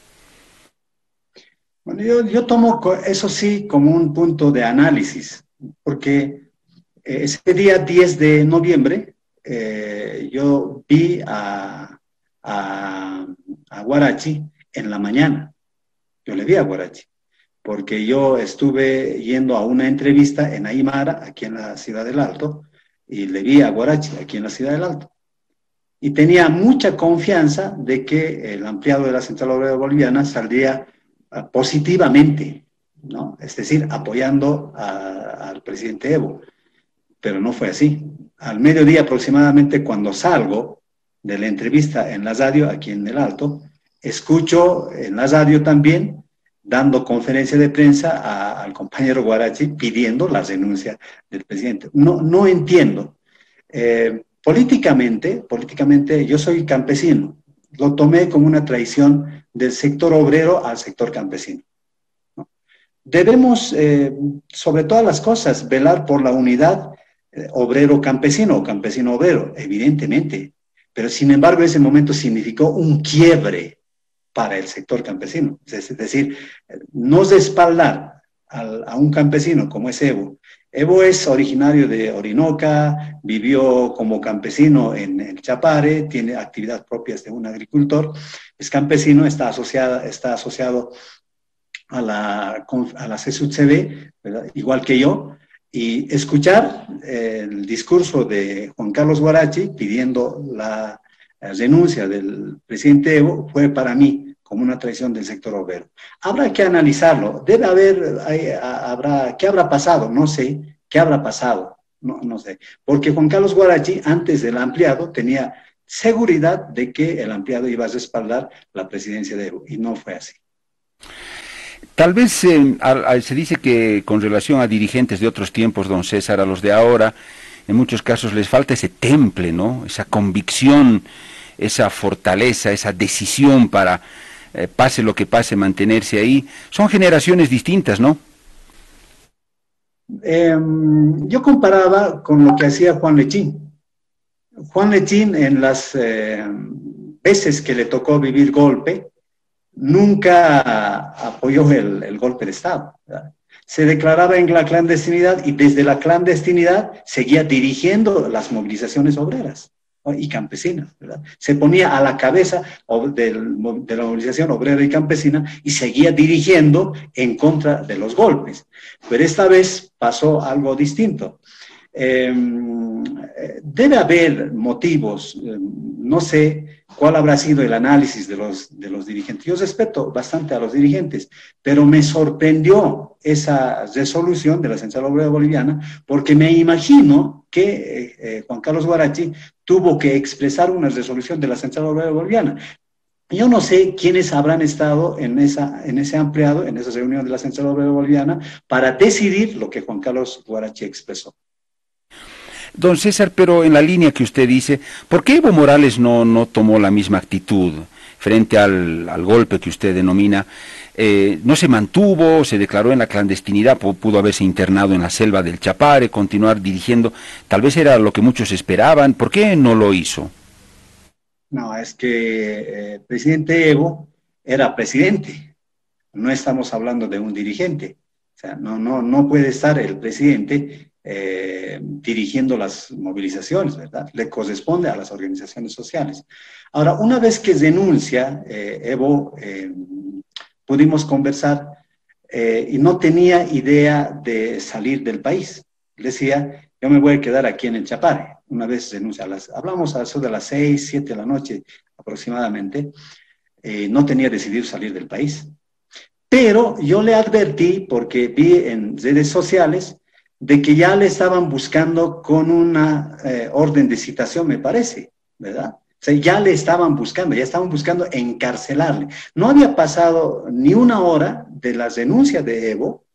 Bueno, yo, yo tomo eso sí como un punto de análisis, porque eh, ese día 10 de noviembre, eh, yo vi a, a, Guarachi en la mañana. Yo le vi a Guarachi, porque yo estuve yendo a una entrevista en Aymara, aquí en la ciudad del Alto, y le vi a Guarachi aquí en la ciudad del Alto. Y tenía mucha confianza de que el ampliado de la Central Obrera Boliviana saldría positivamente, ¿no? Es decir, apoyando al presidente Evo. Pero no fue así al mediodía aproximadamente, cuando salgo de la entrevista en la radio, aquí en el Alto, escucho en la radio también dando conferencia de prensa al compañero Guarachi pidiendo la renuncia del presidente. No, no entiendo. Eh, políticamente, políticamente, yo soy campesino. Lo tomé como una traición del sector obrero al sector campesino. Debemos, eh, sobre todas las cosas, velar por la unidad eh, obrero campesino o campesino obrero, evidentemente. Pero sin embargo, ese momento significó un quiebre para el sector campesino. Es decir, no respaldar a un campesino como es Evo. Evo es originario de Orinoca, vivió como campesino en el Chapare, tiene actividades propias de un agricultor, es campesino, está, asociada, está asociado a la, a la igual que yo, y escuchar el discurso de Juan Carlos Guarachi pidiendo la renuncia del presidente Evo fue para mí como una traición del sector obrero. Habrá que analizarlo, debe haber, habrá, ¿qué habrá pasado? No sé, ¿qué habrá pasado? No, no sé, porque Juan Carlos Guarachi antes del ampliado tenía seguridad de que el ampliado iba a respaldar la presidencia de Evo y no fue así. Tal vez eh, se dice que con relación a dirigentes de otros tiempos, don César, a los de ahora, en muchos casos les falta ese temple, ¿no? Esa convicción, esa fortaleza, esa decisión para, eh, pase lo que pase, mantenerse ahí. Son generaciones distintas, ¿no? Em, yo comparaba con lo que hacía Juan Lechín. Juan Lechín en las eh, veces que le tocó vivir golpe, nunca apoyó el, golpe de Estado. Se declaraba en la clandestinidad y desde la clandestinidad seguía dirigiendo las movilizaciones obreras y campesinas. Se ponía a la cabeza de la movilización obrera y campesina y seguía dirigiendo en contra de los golpes. Pero esta vez pasó algo distinto. Em, debe haber motivos, em, no sé cuál habrá sido el análisis de los, de los dirigentes. Yo respeto bastante a los dirigentes, pero me sorprendió esa resolución de la Central Obrera Boliviana porque me imagino que eh, eh, Juan Carlos Guarachi tuvo que expresar una resolución de la Central Obrera Boliviana. Yo no sé quiénes habrán estado en, esa, en ese ampliado, en esa reunión de la Central Obrera Boliviana, para decidir lo que Juan Carlos Guarachi expresó. Don César, pero en la línea que usted dice, ¿por qué Evo Morales no, no tomó la misma actitud frente al, golpe que usted denomina? Eh, no se mantuvo, se declaró en la clandestinidad, pudo haberse internado en la selva del Chapare, continuar dirigiendo, tal vez era lo que muchos esperaban, ¿por qué no lo hizo? No, es que el eh, presidente Evo era presidente, no estamos hablando de un dirigente, o sea, no, no, no puede estar el presidente eh, dirigiendo las movilizaciones, ¿verdad? Le corresponde a las organizaciones sociales. Ahora, una vez que denuncia, eh, Evo, eh, pudimos conversar y no tenía idea de salir del país. Decía, yo me voy a quedar aquí en el Chapare. Una vez denuncia, las, hablamos a eso de las 6, 7 de la noche aproximadamente, eh, no tenía decidido salir del país. Pero yo le advertí, porque vi en redes sociales, de que ya le estaban buscando con una eh, orden de citación, me parece, ¿verdad? O sea, ya le estaban buscando, ya estaban buscando encarcelarle. No había pasado ni una hora de las denuncias de Evo,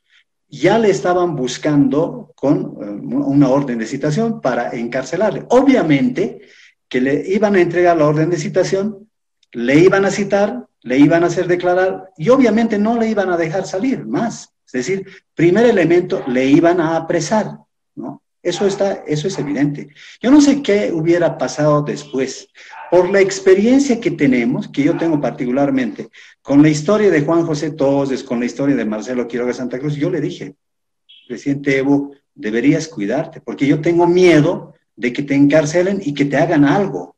ya le estaban buscando con eh, una orden de citación para encarcelarle. Obviamente que le iban a entregar la orden de citación, le iban a citar, le iban a hacer declarar y obviamente no le iban a dejar salir más. Es decir, primer elemento, le iban a apresar, ¿no? Eso, está, eso es evidente. Yo no sé qué hubiera pasado después. Por la experiencia que tenemos, que yo tengo particularmente, con la historia de Juan José Toses, con la historia de Marcelo Quiroga Santa Cruz, yo le dije, presidente Evo, deberías cuidarte, porque yo tengo miedo de que te encarcelen y que te hagan algo,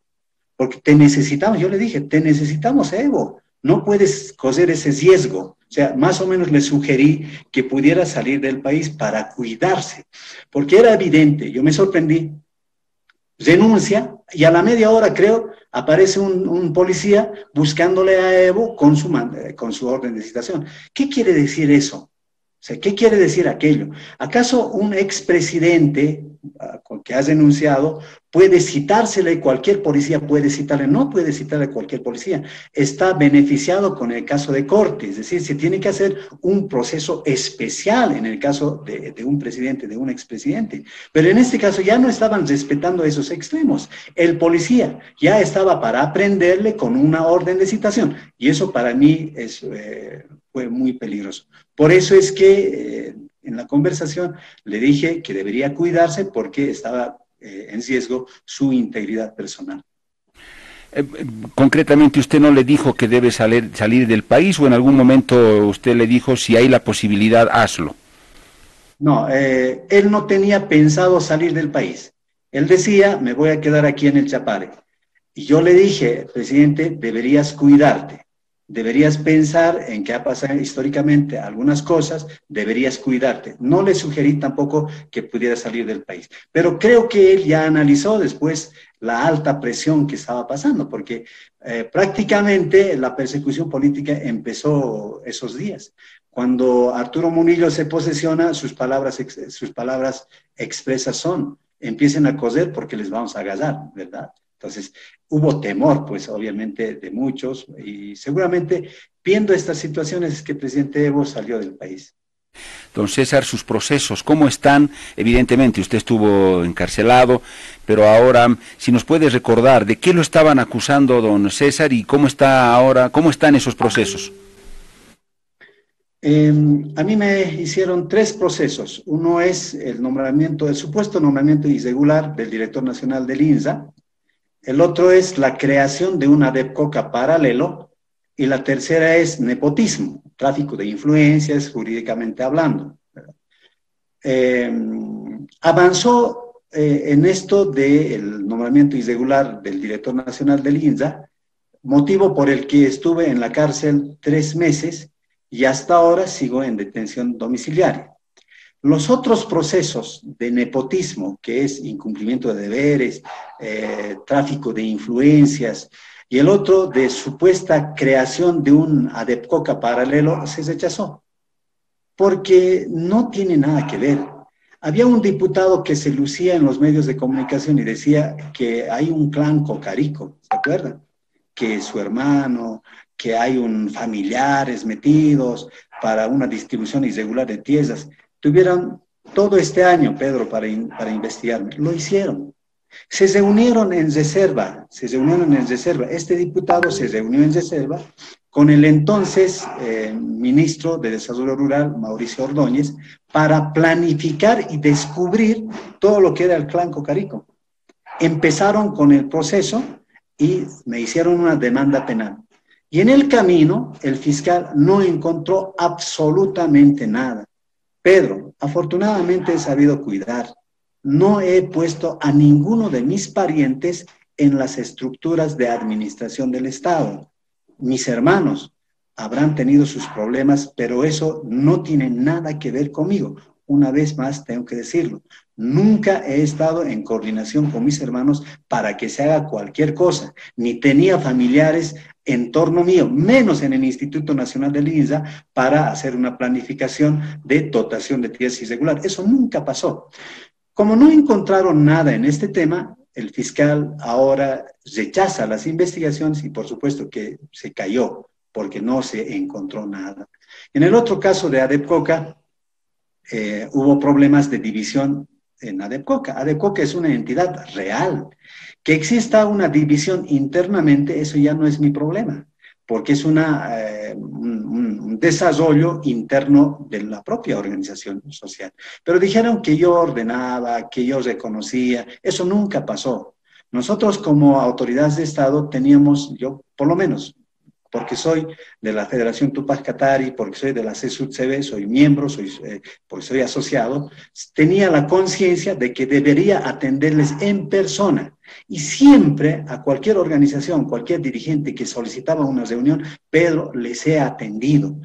porque te necesitamos. Yo le dije, te necesitamos, Evo, no puedes coser ese riesgo. O sea, más o menos le sugerí que pudiera salir del país para cuidarse, porque era evidente, yo me sorprendí, denuncia y a la media hora creo aparece un, policía buscándole a Evo con su, con su orden de citación. ¿Qué quiere decir eso? O sea, ¿qué quiere decir aquello? ¿Acaso un expresidente ah, que has denunciado puede citársele, cualquier policía puede citarle, no puede citarle a cualquier policía, está beneficiado con el caso de corte, es decir, se tiene que hacer un proceso especial en el caso de, un presidente, de un expresidente. Pero en este caso ya no estaban respetando esos extremos. El policía ya estaba para aprenderle con una orden de citación y eso para mí es, eh, fue muy peligroso. Por eso es que eh, en la conversación le dije que debería cuidarse porque estaba eh, en riesgo su integridad personal. Eh, concretamente, ¿usted no le dijo que debe salir, salir del país o en algún momento usted le dijo si hay la posibilidad, hazlo? No, él no tenía pensado salir del país. Él decía, me voy a quedar aquí en el Chapare. Y yo le dije, presidente, deberías cuidarte deberías pensar en qué ha pasado históricamente algunas cosas, deberías cuidarte. No le sugerí tampoco que pudiera salir del país, pero creo que él ya analizó después la alta presión que estaba pasando, porque eh, prácticamente la persecución política empezó esos días. Cuando Arturo Munillo se posesiona, sus palabras, sus palabras expresas son, empiecen a coser porque les vamos a agasar, ¿verdad? Entonces, hubo temor, pues obviamente, de muchos y seguramente viendo estas situaciones es que el presidente Evo salió del país. Don César, sus procesos, ¿cómo están? Evidentemente, usted estuvo encarcelado, pero ahora, si nos puede recordar, ¿de qué lo estaban acusando don César y cómo está ahora, cómo están esos procesos? Em, a mí me hicieron tres procesos. Uno es el nombramiento, el supuesto nombramiento irregular del director nacional del INSA, el otro es la creación de una DEPCOCA paralelo y la tercera es nepotismo, tráfico de influencias jurídicamente hablando. Eh, avanzó eh, en esto del nombramiento irregular del director nacional del INSA, motivo por el que estuve en la cárcel tres meses y hasta ahora sigo en detención domiciliaria. Los otros procesos de nepotismo, que es incumplimiento de deberes, eh, tráfico de influencias, y el otro de supuesta creación de un ADEPCOCA paralelo, se rechazó, porque no tiene nada que ver. Había un diputado que se lucía en los medios de comunicación y decía que hay un clan cocarico, ¿se acuerdan? Que su hermano, que hay un familiares metidos para una distribución irregular de tierras. Tuvieron todo este año, Pedro, para, para investigarme. Lo hicieron. Se reunieron en reserva, se reunieron en reserva. Este diputado se reunió en reserva con el entonces eh, ministro de Desarrollo Rural, Mauricio Ordóñez, para planificar y descubrir todo lo que era el clan Cocarico. Empezaron con el proceso y me hicieron una demanda penal. Y en el camino, el fiscal no encontró absolutamente nada. Pedro, afortunadamente he sabido cuidar. No he puesto a ninguno de mis parientes en las estructuras de administración del Estado. Mis hermanos habrán tenido sus problemas, pero eso no tiene nada que ver conmigo. una vez más tengo que decirlo, nunca he estado en coordinación con mis hermanos para que se haga cualquier cosa, ni tenía familiares en torno mío, menos en el Instituto Nacional de INSA, para hacer una planificación de dotación de tierras irregular. Eso nunca pasó. Como no encontraron nada en este tema, el fiscal ahora rechaza las investigaciones y por supuesto que se cayó porque no se encontró nada. En el otro caso de Adepcoca, eh, hubo problemas de división en Adepcoca. Adepcoca es una entidad real. Que exista una división internamente, eso ya no es mi problema, porque es una, eh, un, desarrollo interno de la propia organización social. Pero dijeron que yo ordenaba, que yo reconocía, eso nunca pasó. Nosotros como autoridades de Estado teníamos, yo por lo menos porque soy de la Federación Tupac Katari, porque soy de la CSUCB, soy miembro, soy, eh, porque soy asociado, tenía la conciencia de que debería atenderles en persona. Y siempre a cualquier organización, cualquier dirigente que solicitaba una reunión, Pedro les he atendido.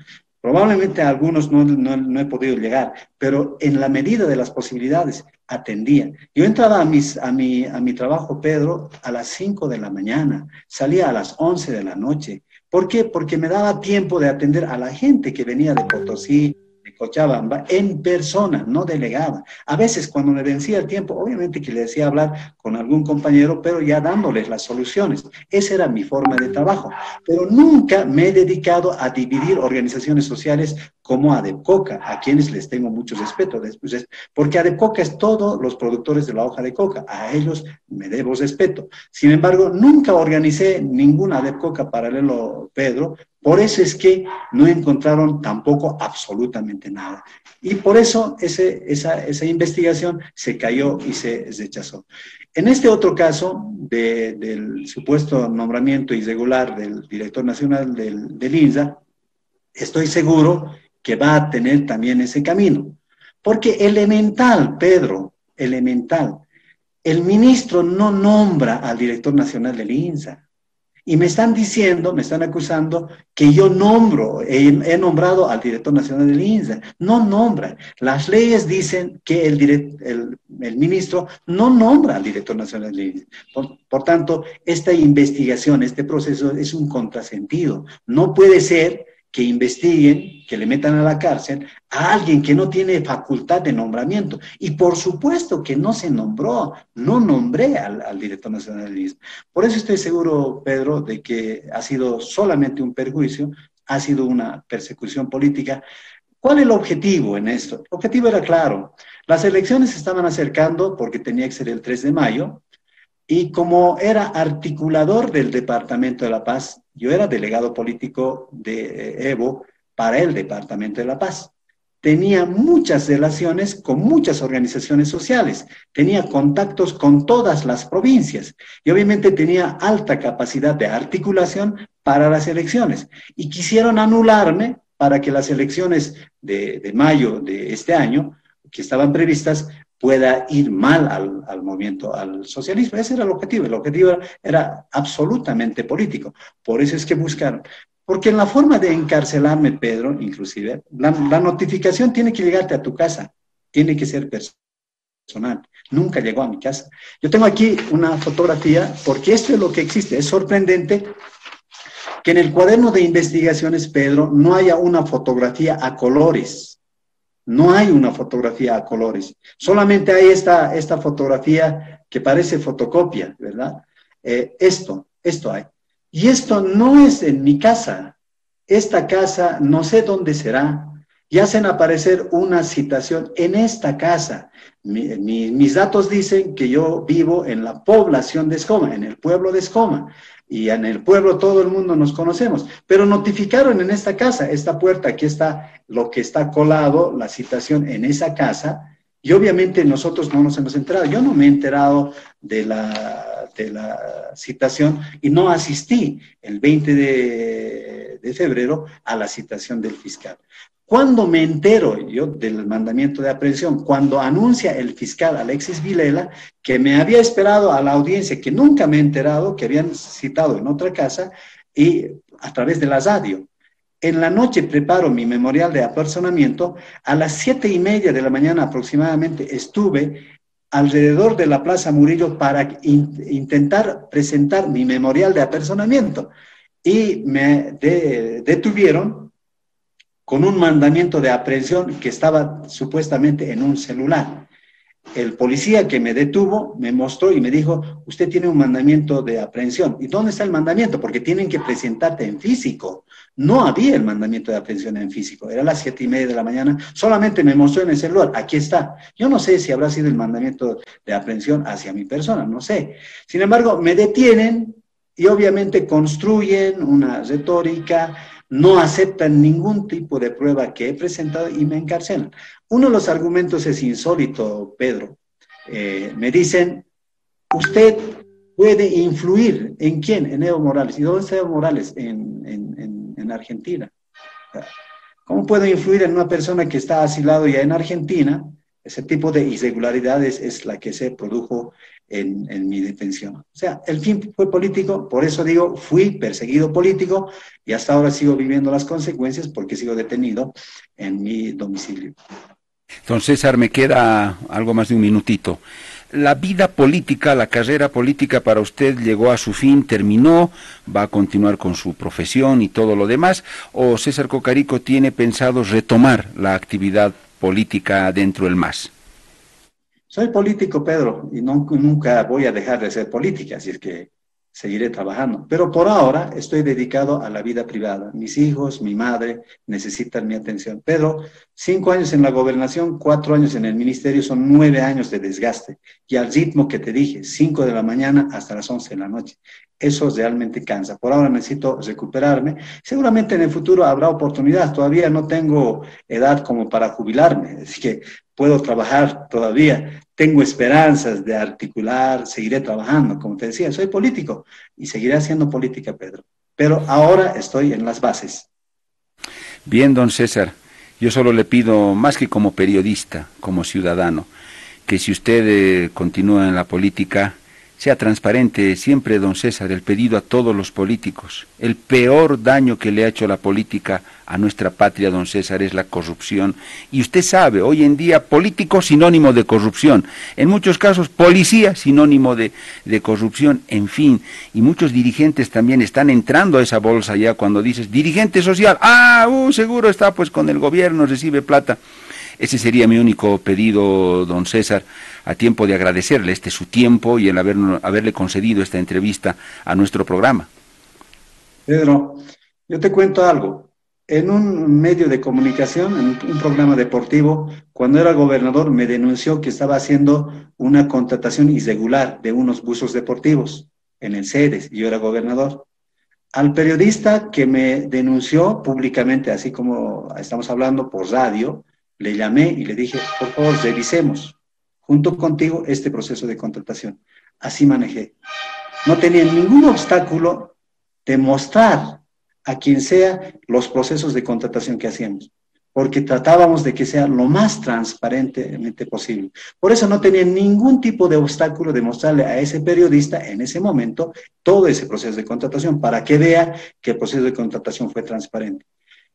Probablemente a algunos no, no, he podido llegar, pero en la medida de las posibilidades atendía. Yo entraba a, mis, a, mi, a mi trabajo, Pedro, a las 5 de la mañana, salía a las 11 de la noche, ¿Por qué? Porque me daba tiempo de atender a la gente que venía de Potosí, de Cochabamba, en persona, no delegada. A veces cuando me vencía el tiempo, obviamente que le decía hablar con algún compañero, pero ya dándoles las soluciones. Esa era mi forma de trabajo. Pero nunca me he dedicado a dividir organizaciones sociales como Adepcoca, a quienes les tengo mucho respeto, porque Adepcoca es todos los productores de la hoja de coca, a ellos me debo respeto. Sin embargo, nunca organicé ninguna Adepcoca paralelo, Pedro, por eso es que no encontraron tampoco absolutamente nada. Y por eso esa, investigación se cayó y se rechazó. En este otro caso del supuesto nombramiento irregular del director nacional del INSA, estoy seguro que va a tener también ese camino. Porque elemental, Pedro, elemental, el ministro no nombra al director nacional del INSA. Y me están diciendo, me están acusando que yo nombro, he, nombrado al director nacional del INSA. No nombra. Las leyes dicen que el, el, ministro no nombra al director nacional del INSA. Por, por tanto, esta investigación, este proceso es un contrasentido. No puede ser que investiguen, que le metan a la cárcel a alguien que no tiene facultad de nombramiento. Y por supuesto que no se nombró, no nombré al, director nacional del. Por eso estoy seguro, Pedro, de que ha sido solamente un perjuicio, ha sido una persecución política. ¿Cuál es el objetivo en esto? El objetivo era claro. Las elecciones se estaban acercando porque tenía que ser el 3 de mayo, y como era articulador del Departamento de la Paz, yo era delegado político de Evo para el Departamento de la Paz. Tenía muchas relaciones con muchas organizaciones sociales, tenía contactos con todas las provincias y obviamente tenía alta capacidad de articulación para las elecciones. Y quisieron anularme para que las elecciones de, de mayo de este año, que estaban previstas, pueda ir mal al, movimiento, al socialismo. Ese era el objetivo. El objetivo era, absolutamente político. Por eso es que buscaron. Porque en la forma de encarcelarme, Pedro, inclusive, la, notificación tiene que llegarte a tu casa, tiene que ser personal. Nunca llegó a mi casa. Yo tengo aquí una fotografía, porque esto es lo que existe. Es sorprendente que en el cuaderno de investigaciones, Pedro, no haya una fotografía a colores no hay una fotografía a colores, solamente hay esta, esta fotografía que parece fotocopia, ¿verdad? Eh, esto, esto hay. Y esto no es en mi casa. Esta casa no sé dónde será. Y hacen aparecer una citación en esta casa. mis datos dicen que yo vivo en la población de Escoma, en el pueblo de Escoma y en el pueblo todo el mundo nos conocemos, pero notificaron en esta casa, esta puerta, aquí está lo que está colado, la citación en esa casa, y obviamente nosotros no nos hemos enterado. Yo no me he enterado de la, de la citación y no asistí el 20 de, de febrero a la citación del fiscal. Cuando me entero yo del mandamiento de aprehensión, cuando anuncia el fiscal Alexis Vilela que me había esperado a la audiencia, que nunca me he enterado, que habían citado en otra casa, y a través de la radio. En la noche preparo mi memorial de apersonamiento. A las siete y media de la mañana aproximadamente estuve alrededor de la Plaza Murillo para intentar presentar mi memorial de apersonamiento. Y me detuvieron con un mandamiento de aprehensión que estaba supuestamente en un celular el policía que me detuvo me mostró y me dijo, usted tiene un mandamiento de aprehensión. ¿Y dónde está el mandamiento? Porque tienen que presentarte en físico. No había el mandamiento de aprehensión en físico. Era las siete y media de la mañana. Solamente me mostró en el celular. Aquí está. Yo no sé si habrá sido el mandamiento de aprehensión hacia mi persona. No sé. Sin embargo, me detienen y obviamente construyen una retórica no aceptan ningún tipo de prueba que he presentado y me encarcelan. Uno de los argumentos es insólito, Pedro. Eh, me dicen, usted puede influir en quién, en Evo Morales. ¿Y dónde está Evo Morales? En, en Argentina. ¿Cómo puedo influir en una persona que está asilado ya en Argentina? Ese tipo de irregularidades es la que se produjo en, mi detención. O sea, el fin fue político, por eso digo, fui perseguido político y hasta ahora sigo viviendo las consecuencias porque sigo detenido en mi domicilio. Don César, me queda algo más de un minutito. La vida política, la carrera política para usted llegó a su fin, terminó, va a continuar con su profesión y todo lo demás, o César Cocarico tiene pensado retomar la actividad política dentro del MAS? Soy político, Pedro, y nunca voy a dejar de ser política, así es que seguiré trabajando. Pero por ahora estoy dedicado a la vida privada. Mis hijos, mi madre necesitan mi atención. Pedro, cinco años en la gobernación, cuatro años en el ministerio, son nueve años de desgaste. Y al ritmo que te dije, cinco de la mañana hasta las once de la noche. Eso realmente cansa. Por ahora necesito recuperarme. Seguramente en el futuro habrá oportunidad. Todavía no tengo edad como para jubilarme, así que puedo trabajar todavía. Tengo esperanzas de articular, seguiré trabajando. Como te decía, soy político y seguiré haciendo política, Pedro. Pero ahora estoy en las bases. Bien, don César. Yo solo le pido, más que como periodista, como ciudadano, que si usted eh, continúa en la política, sea transparente siempre, don César, el pedido a todos los políticos. El peor daño que le ha hecho la política a nuestra patria, don César, es la corrupción. Y usted sabe, hoy en día político sinónimo de corrupción. En muchos casos policía sinónimo de, de corrupción, en fin. Y muchos dirigentes también están entrando a esa bolsa ya cuando dices dirigente social. Ah, uh, seguro está pues con el gobierno, recibe plata. Ese sería mi único pedido, don César, a tiempo de agradecerle este su tiempo y el haber, haberle concedido esta entrevista a nuestro programa. Pedro, yo te cuento algo. En un medio de comunicación, en un programa deportivo, cuando era gobernador, me denunció que estaba haciendo una contratación irregular de unos buzos deportivos en el CEDES, y yo era gobernador. Al periodista que me denunció públicamente, así como estamos hablando por radio, le llamé y le dije, por favor, revisemos junto contigo este proceso de contratación. Así manejé. No tenía ningún obstáculo de mostrar a quien sea los procesos de contratación que hacíamos, porque tratábamos de que sea lo más transparentemente posible. Por eso no tenía ningún tipo de obstáculo de mostrarle a ese periodista en ese momento todo ese proceso de contratación para que vea que el proceso de contratación fue transparente.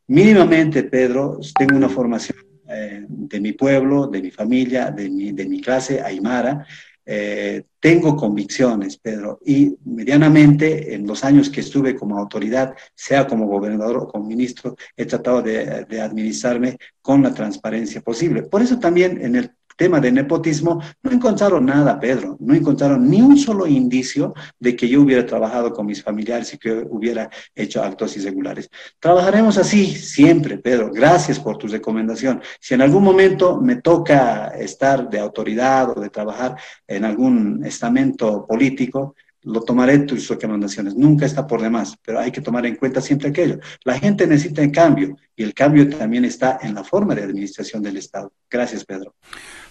Mínimamente, Pedro, tengo una formación eh, de mi pueblo, de mi familia, de mi, de mi clase aymara. Eh, tengo convicciones, Pedro, y medianamente en los años que estuve como autoridad, sea como gobernador o como ministro, he tratado de, de administrarme con la transparencia posible. Por eso también en el tema de nepotismo, no encontraron nada, Pedro, no encontraron ni un solo indicio de que yo hubiera trabajado con mis familiares y que hubiera hecho actos irregulares. Trabajaremos así siempre, Pedro. Gracias por tu recomendación. Si en algún momento me toca estar de autoridad o de trabajar en algún estamento político, lo tomaré tus recomendaciones. Nunca está por demás, pero hay que tomar en cuenta siempre aquello. La gente necesita el cambio y el cambio también está en la forma de administración del Estado. Gracias, Pedro.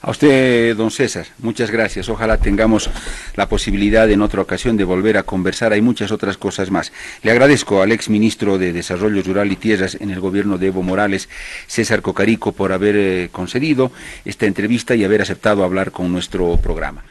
A usted, don César, muchas gracias. Ojalá tengamos la posibilidad en otra ocasión de volver a conversar. Hay muchas otras cosas más. Le agradezco al ex ministro de Desarrollo Rural y Tierras en el gobierno de Evo Morales, César Cocarico, por haber eh, concedido esta entrevista y haber aceptado hablar con nuestro programa.